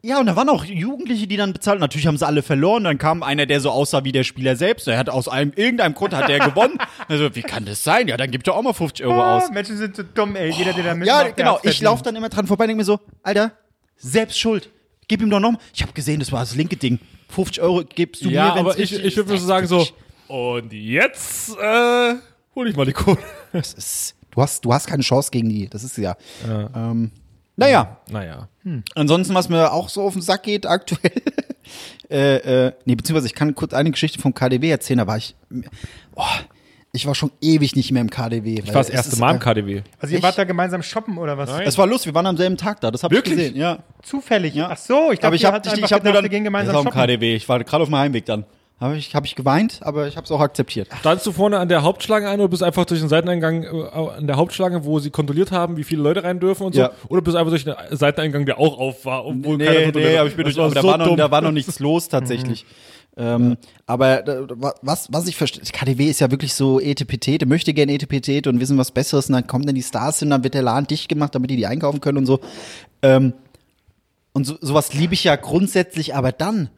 Ja, und da waren auch Jugendliche, die dann bezahlt. Natürlich haben sie alle verloren. Dann kam einer, der so aussah wie der Spieler selbst. Der hat aus einem, irgendeinem Grund hat der gewonnen. <laughs> Also, wie kann das sein? Ja, dann gibt er auch mal 50 Euro Ah, aus. Menschen sind so dumm, ey. Jeder, der da mitmacht, Ja, genau. Ich laufe dann immer dran vorbei und denke mir so, Alter, selbst schuld. Gib ihm doch noch. Ich habe gesehen, das war das linke Ding. 50 Euro gibst du Ja, mir, wenn's aber ich, ich würde sagen so, und jetzt äh, hol ich mal die Kohle. <laughs> Das ist, du, hast, du hast keine Chance gegen die. Das ist ja. Ähm, naja, Naja. ansonsten, was mir auch so auf den Sack geht aktuell. <laughs> äh, äh, nee, beziehungsweise ich kann kurz eine Geschichte vom KDW erzählen, da war ich. Oh, ich war schon ewig nicht mehr im KDW. Ich war das erste Mal im KDW. Also ihr Ich- wart da gemeinsam shoppen oder was? Nein. Es war lustig, wir waren am selben Tag da, das habe ich Wirklich? gesehen. Ja. Zufällig. Ja. Ach so, ich dachte, ich habe ich, ich hab gedacht, dann, wir gehen gemeinsam das war im shoppen. KDW, ich war gerade auf dem Heimweg dann. Habe ich, hab ich geweint, aber ich habe es auch akzeptiert. Standst du vorne an der Hauptschlange ein oder bist einfach durch den Seiteneingang äh, an der Hauptschlange, wo sie kontrolliert haben, wie viele Leute rein dürfen und so? Ja. Oder bist du einfach durch den Seiteneingang, der auch auf war, obwohl keiner Nee, kontrolliert nee, hat? aber ich bin durch, aber da, so war noch, da war noch nichts los tatsächlich. <laughs> ähm, aber äh, was, was ich verstehe, KDW ist ja wirklich so Etepetete, möchte gerne Etepetete und wissen was Besseres und dann kommen dann die Stars hin, dann wird der Laden dicht gemacht, damit die die einkaufen können und so. Ähm, und so, sowas liebe ich ja grundsätzlich, aber dann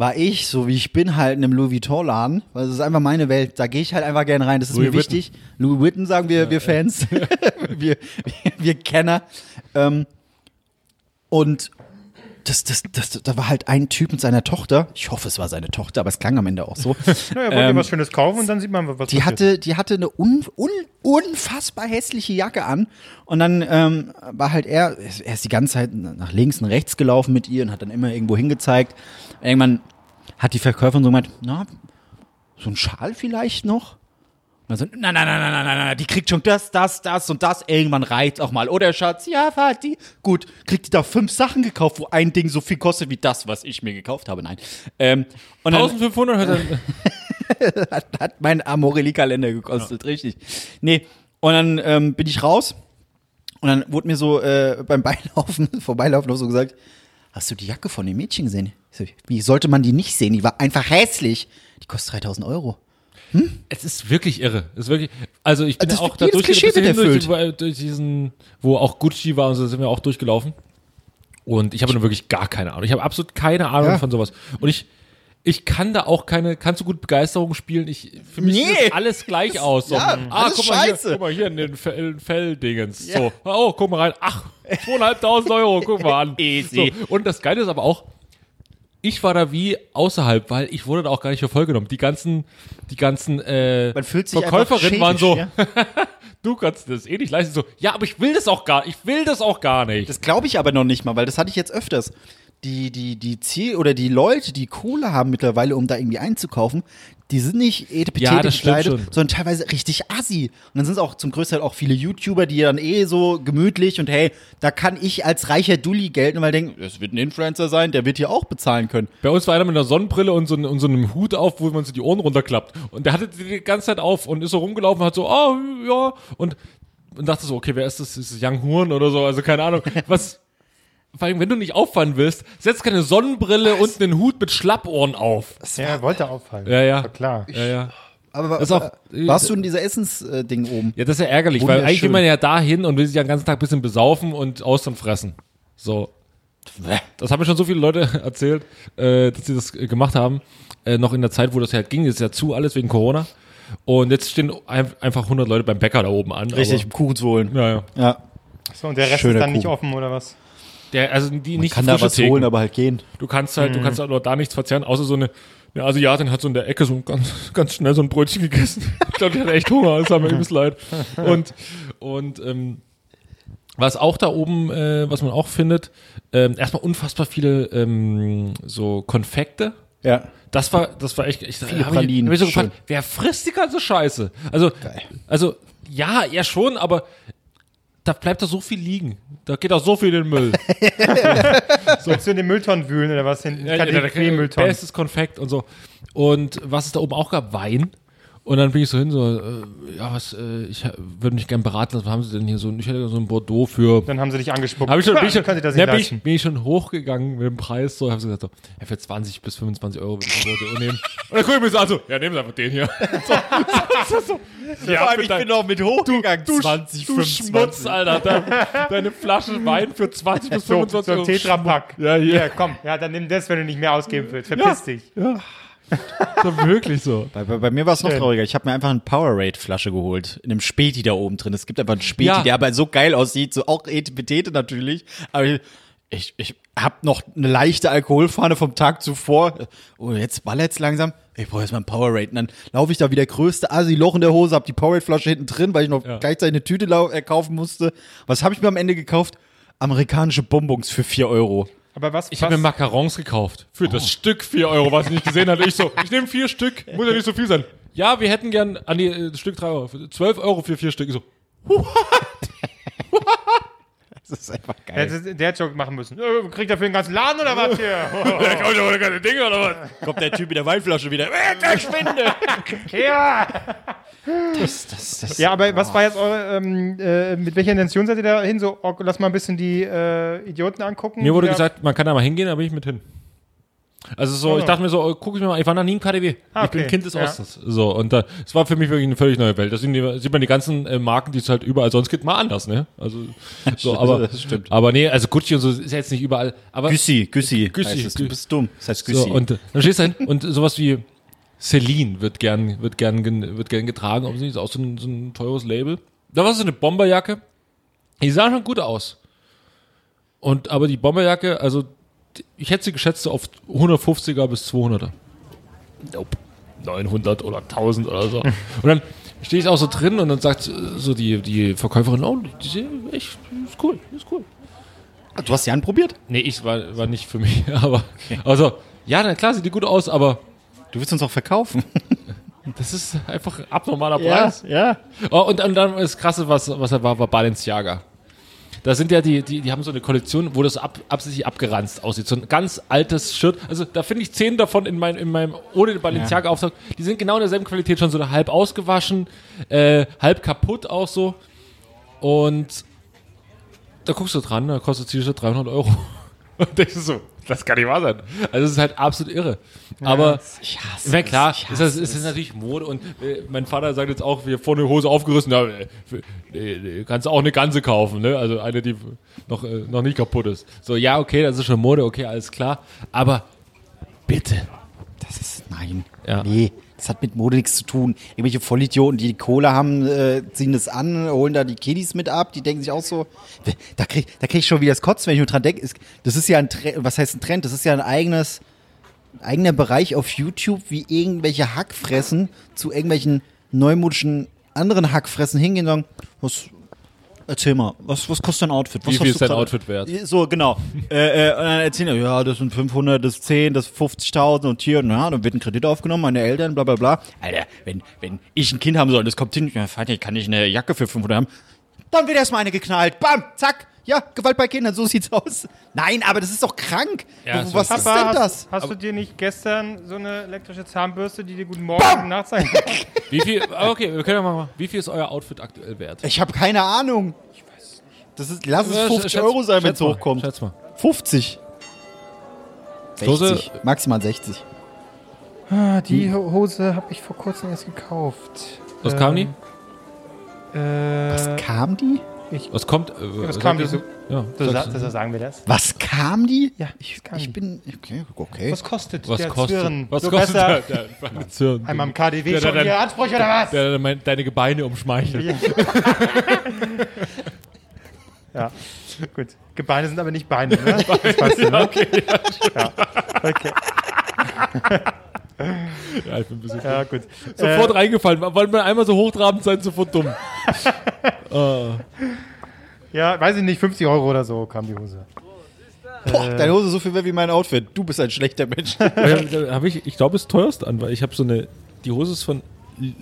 war ich, so wie ich bin, halt in einem Louis Vuitton-Laden, weil das ist einfach meine Welt. Da gehe ich halt einfach gerne rein. Das ist Louis mir wichtig. Louis Vuitton sagen wir, wir Fans, <laughs> wir, wir, wir Kenner. Ähm, und das, das, das, da war halt ein Typ mit seiner Tochter. Ich hoffe, es war seine Tochter, aber es klang am Ende auch so. <laughs> Ja, ihr wollt ihr was Schönes kaufen und dann sieht man, was Ähm, Die passiert. hatte, die hatte eine un, un, unfassbar hässliche Jacke an. Und dann ähm, war halt er, er ist die ganze Zeit nach links und rechts gelaufen mit ihr und hat dann immer irgendwo hingezeigt. Irgendwann hat die Verkäuferin so gemeint, na, so ein Schal vielleicht noch? Dann so, nein, nein, nein, nein, nein, nein, nein, die kriegt schon das, das, das und das. Irgendwann reicht auch mal. Oder Schatz, ja, Vati. Gut, kriegt die da fünf Sachen gekauft, wo ein Ding so viel kostet wie das, was ich mir gekauft habe. Nein. Ähm, und dann, 1500 hat er, <laughs> hat, hat mein Amorelli-Kalender gekostet, richtig. Nee, und dann ähm, bin ich raus und dann wurde mir so äh, beim Beilaufen, <laughs> Vorbeilaufen noch so gesagt, hast du die Jacke von dem Mädchen gesehen? So, wie sollte man die nicht sehen? Die war einfach hässlich. Die kostet 3000 Euro. Es ist wirklich irre. Es ist wirklich, also ich bin Das ja auch da durch, durch, durch diesen, wo auch Gucci war und so sind wir auch durchgelaufen. Und ich habe nur wirklich gar keine Ahnung. Ich habe absolut keine Ahnung Ja. von sowas. Und ich, ich kann da auch keine, kannst du gut Begeisterung spielen? Ich, für mich Nee. sieht das alles gleich aus. So, ja, ah, guck mal, hier, guck mal hier in den Fell- Felldingens. So, oh, guck mal rein. Ach, <laughs> zweieinhalbtausend Euro, guck mal an. Easy. So, und das Geile ist aber auch, ich war da wie außerhalb, weil ich wurde da auch gar nicht für voll genommen. Die ganzen, die ganzen äh, Verkäuferinnen waren so, ja. <laughs> du kannst das eh nicht leisten. So, ja, aber ich will das auch gar, ich will das auch gar nicht. Das glaube ich aber noch nicht mal, weil das hatte ich jetzt öfters. Die, die, die Ziel oder die Leute, die Kohle haben mittlerweile, um da irgendwie einzukaufen, die sind nicht etepetete Ja, gekleidet, sondern teilweise richtig assi. Und dann sind es auch zum größten Teil auch viele YouTuber, die dann eh so gemütlich und hey, da kann ich als reicher Dulli gelten, weil denken, es wird ein Influencer sein, der wird hier auch bezahlen können. Bei uns war einer mit einer Sonnenbrille und so, und so einem Hut auf, wo man so die Ohren runterklappt. Und der hatte die die ganze Zeit auf und ist so rumgelaufen, hat so, ah, ja, und, und dachte so, okay, wer ist das? Ist das Young Horn oder so? Also keine Ahnung. <laughs> Was, vor allem, wenn du nicht auffallen willst, setz keine Sonnenbrille und einen Hut mit Schlappohren auf. Ja, er wollte auffallen. Ja, ja. War klar. Ja, ja. Aber Das ist auch- warst du in dieser Essensding oben? Ja, das ist ja ärgerlich, weil eigentlich will man ja da hin und will sich ja den ganzen Tag ein bisschen besaufen und Austern fressen. So. Das haben mir schon so viele Leute <laughs> erzählt, äh, dass sie das äh, gemacht haben. Äh, noch in der Zeit, wo das halt ging, ist ja zu alles wegen Corona. Und jetzt stehen ein, einfach 100 Leute beim Bäcker da oben an. Richtig, Kuchen zu holen. Ja, ja. Ja. So, und der Rest Schöner ist dann nicht Kuchen. offen, oder was? Der, also die nicht Kann da was Theken. holen, aber halt gehen. Du kannst halt, du kannst halt nur da nichts verzehren, außer so eine, eine Asiatin hat so in der Ecke so ganz, <laughs> ganz schnell so ein Brötchen gegessen. <laughs> Ich glaube, die hat echt Hunger, das hat mir übelst leid. Und, und ähm, was auch da oben, äh, was man auch findet, ähm, erstmal unfassbar viele ähm, so Konfekte. Ja. Das war, das war echt, ich, Viele hab Pralinen, Ich, hab ich so gefragt, wer frisst die ganze Scheiße? Also, also, ja, er schon, aber da bleibt da so viel liegen. Da geht auch so viel in den Müll. <laughs> Sollst du in den Mülltonnen wühlen oder was? In Ja, ja, da- KDW-Mülltonnen? Bestes Konfekt und so. Und was es da oben auch gab, Wein. Und dann bin ich so hin, so, äh, ja, was, äh, ich würde mich gerne beraten lassen, was haben Sie denn hier so, ich hätte so ein Bordeaux für, Dann haben sie dich angespuckt. hab ich schon, bin ich schon, das ja, bin, ich, bin ich schon hochgegangen mit dem Preis, so, hab so gesagt, so, ja, für 20 bis 25 Euro würde ich ein Bordeaux nehmen. Und dann guck ich mir so an, so, ja, nehmen Sie einfach den hier. <laughs> so, so, so, so. Ja, für dein- noch mit hochgegangen. du, du Schmutz, Alter, deine, deine Flasche Wein für 20 bis So, 25 so ein Euro. Tetrapack. Ja, hier. Ja, komm. Ja, dann nimm das, wenn du nicht mehr ausgeben willst. Verpiss dich. <laughs> So, wirklich so. Bei, bei, bei mir war es noch trauriger. Ich habe mir einfach eine Powerade-Flasche geholt. In einem Späti da oben drin. Es gibt einfach einen Späti, Ja. der aber so geil aussieht. So auch Etepetete natürlich. Aber ich, ich, ich habe noch eine leichte Alkoholfahne vom Tag zuvor. Oh, jetzt ballert's langsam. Ich brauche jetzt mal ein Powerade. Und dann laufe ich da wie der größte Asi, Loch in der Hose, hab die Powerade-Flasche hinten drin, weil ich noch Ja. gleichzeitig eine Tüte äh, kaufen musste. Was habe ich mir am Ende gekauft? Amerikanische Bonbons für 4 Euro. Aber was, Ich habe mir Macarons gekauft. Für das Stück 4 Euro, was ich nicht gesehen hatte. Ich so, ich nehme vier Stück, muss ja nicht so viel sein. Ja, wir hätten gern, an die äh, Stück 3 Euro. Für 12 Euro für vier Stück. Ich so, <laughs> Das ist einfach geil. der, der hat schon machen müssen. Äh, kriegt er für den ganzen Laden oder was hier? <laughs> da kaufe ich aber keine Dinge oder was? Kommt der Typ mit der Weinflasche wieder. Äh, verschwinde! <laughs> ja. Das, das, das. Ja, aber was war jetzt eure, ähm, äh, mit welcher Intention seid ihr da hin? So, oh, lass mal ein bisschen die äh, Idioten angucken. Mir wurde gesagt, man kann da mal hingehen, da bin ich mit hin. Also so, ich dachte mir so, oh, guck ich mir mal, ich war noch nie im KDW. Ah, Ich bin okay. Kind des Ja. Ostens. So, und da, es war für mich wirklich eine völlig neue Welt. Da sieht, man die ganzen äh, Marken, die es halt überall sonst gibt, mal anders, ne? Also, <laughs> so, aber, das stimmt. aber nee, also Gucci und so ist ja jetzt nicht überall. Aber Güssi, Güssi. Güssi. heißt es. Du bist dumm. Das heißt Güssi. So, und äh, dann stehst du hin und sowas wie Celine wird gern, wird gern, wird gern getragen, ob sie nicht, ist auch so ein, so ein teures Label. Da war so eine Bomberjacke. Die sah schon gut aus. Und, aber die Bomberjacke, also, ich hätte sie geschätzt so auf 150er bis 200er. Nope. 900 oder 1000 oder so. <laughs> und dann stehe ich auch so drin und dann sagt äh, so die, die Verkäuferin, oh, die sehen echt, ist cool, ist cool. Ah, du hast die anprobiert? Nee, ich war, war nicht für mich, <laughs> aber, also, ja, na klar, sieht die gut aus, aber Du willst uns auch verkaufen. <laughs> Das ist einfach ein abnormaler Preis. ja. Oh, und, und dann das Krasse, was, was er war, war Balenciaga. Da sind ja die, die, die haben so eine Kollektion, wo das ab, absichtlich abgeranzt aussieht. So ein ganz altes Shirt. Also da finde ich zehn davon in, mein, in meinem, ohne den Balenciaga-Auftrag. Die sind genau in derselben Qualität, schon so halb ausgewaschen, äh, halb kaputt auch so. Und da guckst du dran, da kostet das T-Shirt 300 Euro. <laughs> Und denkst du so, das kann nicht wahr sein. Also es ist halt absolut irre. Aber Ich hasse na klar, es. Ist das, ist das natürlich Mode und äh, mein Vater sagt jetzt auch, wir vorne Hose aufgerissen, ja, äh, kannst auch eine ganze kaufen, ne? Also eine, die noch, äh, noch nicht kaputt ist. So, ja, okay, das ist schon Mode, okay, alles klar. Aber bitte. Das ist, nein. Ja. Nee, das hat mit Mode nichts zu tun. Irgendwelche Vollidioten, die die Kohle haben, äh, ziehen das an, holen da die Kiddies mit ab, die denken sich auch so, da krieg, da krieg ich schon wieder das Kotzen, wenn ich nur dran denke. Das ist ja ein Trend, was heißt ein Trend? Das ist ja ein eigenes, eigener Bereich auf YouTube, wie irgendwelche Hackfressen zu irgendwelchen neumodischen anderen Hackfressen hingehen und sagen, was, erzähl mal, was, was kostet dein Outfit? Was Wie viel ist dein Outfit wert? So, genau. äh, äh, und dann erzählen die, ja, das sind 500, das ist 10, das ist 50.000 und hier, und ja, dann wird ein Kredit aufgenommen, meine Eltern, bla bla bla. Alter, wenn, wenn ich ein Kind haben soll und das kommt hin, ja, Vater, kann ich eine Jacke für 500 haben? Dann wird erstmal eine geknallt. Bam, zack. Ja, Gewalt bei Kindern, so sieht's aus. Nein, aber das ist doch krank. Ja, so was ist ist denn hast, das? hast du dir nicht gestern so eine elektrische Zahnbürste, die dir guten Morgen und guten Nacht sagen kann? Wie viel, okay, wir können ja mal, wie viel ist euer Outfit aktuell wert? Ich habe keine Ahnung. Ich weiß nicht. Das ist, lass es Ja, 50 schätz- Euro sein, wenn schätz es mal, hochkommt. Schätz mal. 50. Klose- 60. Maximal 60. Ah, die Ho- Hose habe ich vor kurzem erst gekauft. Was kam die? Äh, Was kam die? Was kommt? Äh, was kam die so? Ja, das, sagst du. das sagen wir das? Was kam die? Ja, ich, was kam ich bin. Okay, okay. Was kostet was der kostet, Zwirn? was so kostet besser. der, der Zwirn? Einmal im KDW Der- schon wieder Ansprüche oder was? der, der mein, deine Gebeine umschmeichelt. Ja, <laughs> gut. Gebeine sind aber nicht Beine, ne? Das weißt du, ne? Okay, ja, okay. Ja, ich bin ein bisschen Ja, gut. sofort Äh, reingefallen. Wollen wir einmal so hochtrabend sein, sofort dumm. <laughs> ja, weiß ich nicht, 50 Euro oder so kam die Hose. Boah, deine Hose so viel wert wie mein Outfit. Du bist ein schlechter Mensch. <laughs> Habe ich, ich glaube, das teuerste an, weil ich habe so eine, die Hose ist von,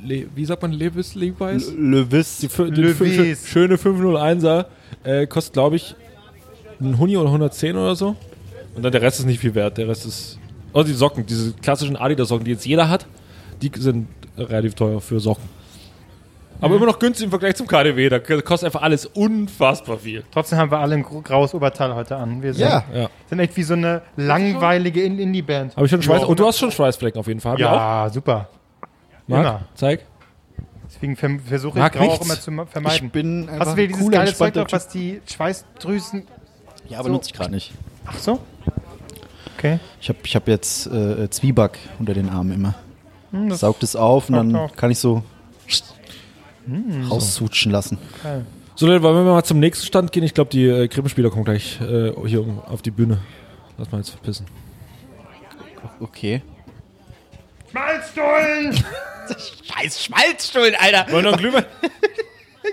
Le, wie sagt man, Levis Levi's? Levis. Die, die Levi's. schöne 501er äh, kostet, glaube ich, ein Huni oder 110 oder so. Und dann der Rest ist nicht viel wert. Der Rest ist. Oh, die Socken, diese klassischen Adidas-Socken, die jetzt jeder hat, die sind relativ teuer für Socken. Aber immer noch günstig im Vergleich zum KDW. Da kostet einfach alles unfassbar viel. Trotzdem haben wir alle ein graues Oberteil heute an. Wir sind, Ja. Ja. sind echt wie so eine langweilige In- Indie-Band. Habe ich schon Schweiß. Und du hast schon Schweißflecken auf jeden Fall. Hab ich auch. Ja, super. Marc, immer. zeig. Deswegen versuche ich Mag Grau auch nichts. immer zu ma- Ich vermeiden. bin einfach Hast du wieder ein dieses cooler, geile Zeug entspannter drauf, was die Schweißdrüsen... Typ. Ja, aber so- nutze ich gerade nicht. Ach so? Okay. Ich habe ich hab jetzt äh, Zwieback unter den Armen immer. Hm, das Saugt es auf und dann auf. kann ich so raussutschen lassen. geil. So, Leute, wollen wir mal zum nächsten Stand gehen? Ich glaube, die äh, Krippenspieler kommen gleich äh, hier um- auf die Bühne. Lass mal jetzt verpissen. Okay. Malzstollen! <laughs> Scheiß Schmalzstullen, Alter! Wollen wir noch Glühwein? <laughs>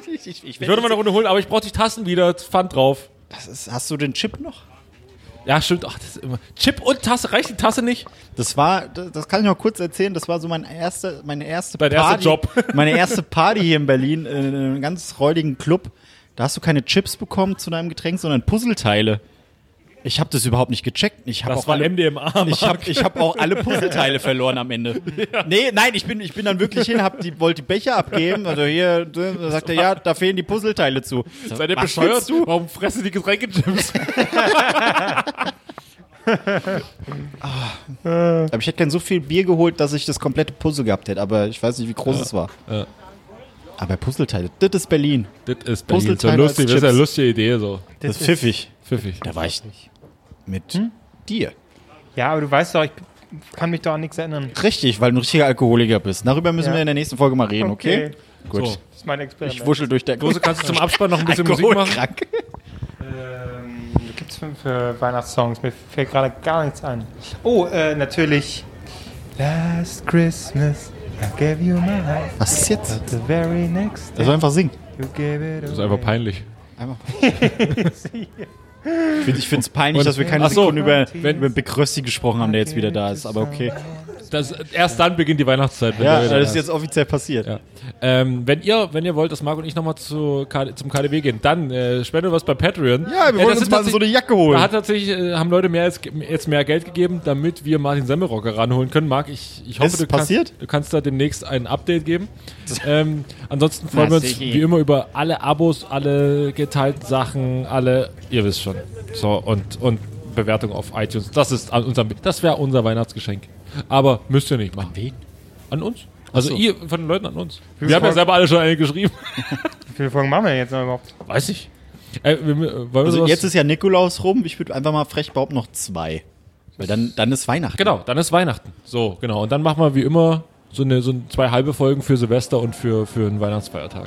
Ich, ich, ich, Ich würde mal eine Runde holen, aber ich brauche die Tassen wieder. Pfand drauf. das ist, hast du den Chip noch? Ja, stimmt. Ach, das ist immer. Chip und Tasse. Reicht die Tasse nicht? Das war, das, das kann ich noch kurz erzählen, das war so mein erster, meine erste Dein erster Party. Job. <laughs> Meine erste <laughs> Party hier in Berlin, in einem ganz räudigen Club. Da hast du keine Chips bekommen zu deinem Getränk, sondern Puzzleteile. Ich habe das überhaupt nicht gecheckt. Ich habe Das auch war alle, MDMA. ich habe ich hab auch alle Puzzleteile <laughs> verloren am Ende. Nee, nein, ich bin, ich bin dann wirklich hin, hab die, wollte die Becher abgeben. Also hier, da sagt er, ja, da fehlen die Puzzleteile zu. So, Seid ihr bescheuert? du? Warum fressen die Getränkechips? <laughs> Aber ich hätte gern so viel Bier geholt, dass ich das komplette Puzzle gehabt hätte. Aber ich weiß nicht, wie groß es war. Ja. Aber Puzzleteile, das ist Berlin. das ist Berlin. So lustig. Das ist eine lustige Idee. So. Das, ist pfiffig. Pfiffig. Da war ich mit Hm? dir. Ja, aber du weißt doch, ich kann mich doch an nichts erinnern. Richtig, weil du ein richtiger Alkoholiker bist. Darüber müssen Ja. wir in der nächsten Folge mal reden, okay? Gut. So. Das ist mein Experiment. Ich wuschel durch der Klose, kannst du zum Abspann noch ein bisschen Musik machen? Alkoholkrank. Ähm, was gibt's für, für Weihnachtssongs? Mir fällt gerade gar nichts ein. Oh, äh, natürlich. Last Christmas, I gave you my life. Was ist jetzt? The very next day, soll einfach singen. Das ist einfach peinlich. Einmal. <laughs> <laughs> ich finde es peinlich, dass wir keine Ach so. Sekunde über, Wenn- über Big Rösti gesprochen haben, der jetzt wieder da ist. Aber okay. Das, erst dann beginnt die Weihnachtszeit. wenn Ja, das ist jetzt offiziell passiert. Ja. Ähm, wenn ihr, wenn ihr wollt, dass Marc und ich nochmal zu, zum KDW gehen, dann äh, spendet was bei Patreon. Ja, wir Äh, wollen uns mal so eine Jacke holen. Da hat tatsächlich, äh, haben Leute mehr als, jetzt mehr Geld gegeben, damit wir Martin Semmelrocker ranholen können. Marc, ich, ich hoffe, du passiert? kannst, du kannst da demnächst ein Update geben. <laughs> ähm, ansonsten freuen wir uns wie immer über alle Abos, alle geteilten Sachen, alle, ihr wisst schon. So, und, und Bewertung auf iTunes. Das ist an unserem, das wäre unser Weihnachtsgeschenk. Aber müsst ihr nicht machen. Wen? An uns? Also so. ihr, von den Leuten an uns. Wie Wir haben ja selber alle schon eine geschrieben. <laughs> Wie viele Folgen machen wir jetzt noch überhaupt? Weiß ich. Äh, wir, wir- wir Also jetzt ist ja Nikolaus rum. Ich würde einfach mal frech behaupten, noch zwei. Weil dann, dann ist Weihnachten. Genau, dann ist Weihnachten. So, genau. Und dann machen wir wie immer so eine so ein- zwei halbe Folgen für Silvester und für, für einen Weihnachtsfeiertag.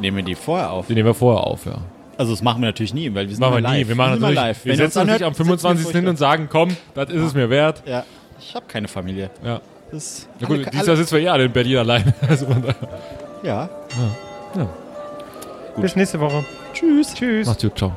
Nehmen wir die vorher auf. Die nehmen wir vorher auf, ja. Also das machen wir natürlich nie, weil wir sind Machen wir immer nie. live. Wir machen das immer live. live. Wir Wenn setzen uns anhört, nicht am sitzen wir 25. hin und sagen, komm, das ist es mir wert. Ja. Ich habe keine Familie. Ja. Das Na gut, alle- dieses Jahr sitzen wir ja alle in Berlin allein. <laughs> Also von daher. ja. Bis nächste Woche. Tschüss. Tschüss. Macht's gut, ciao.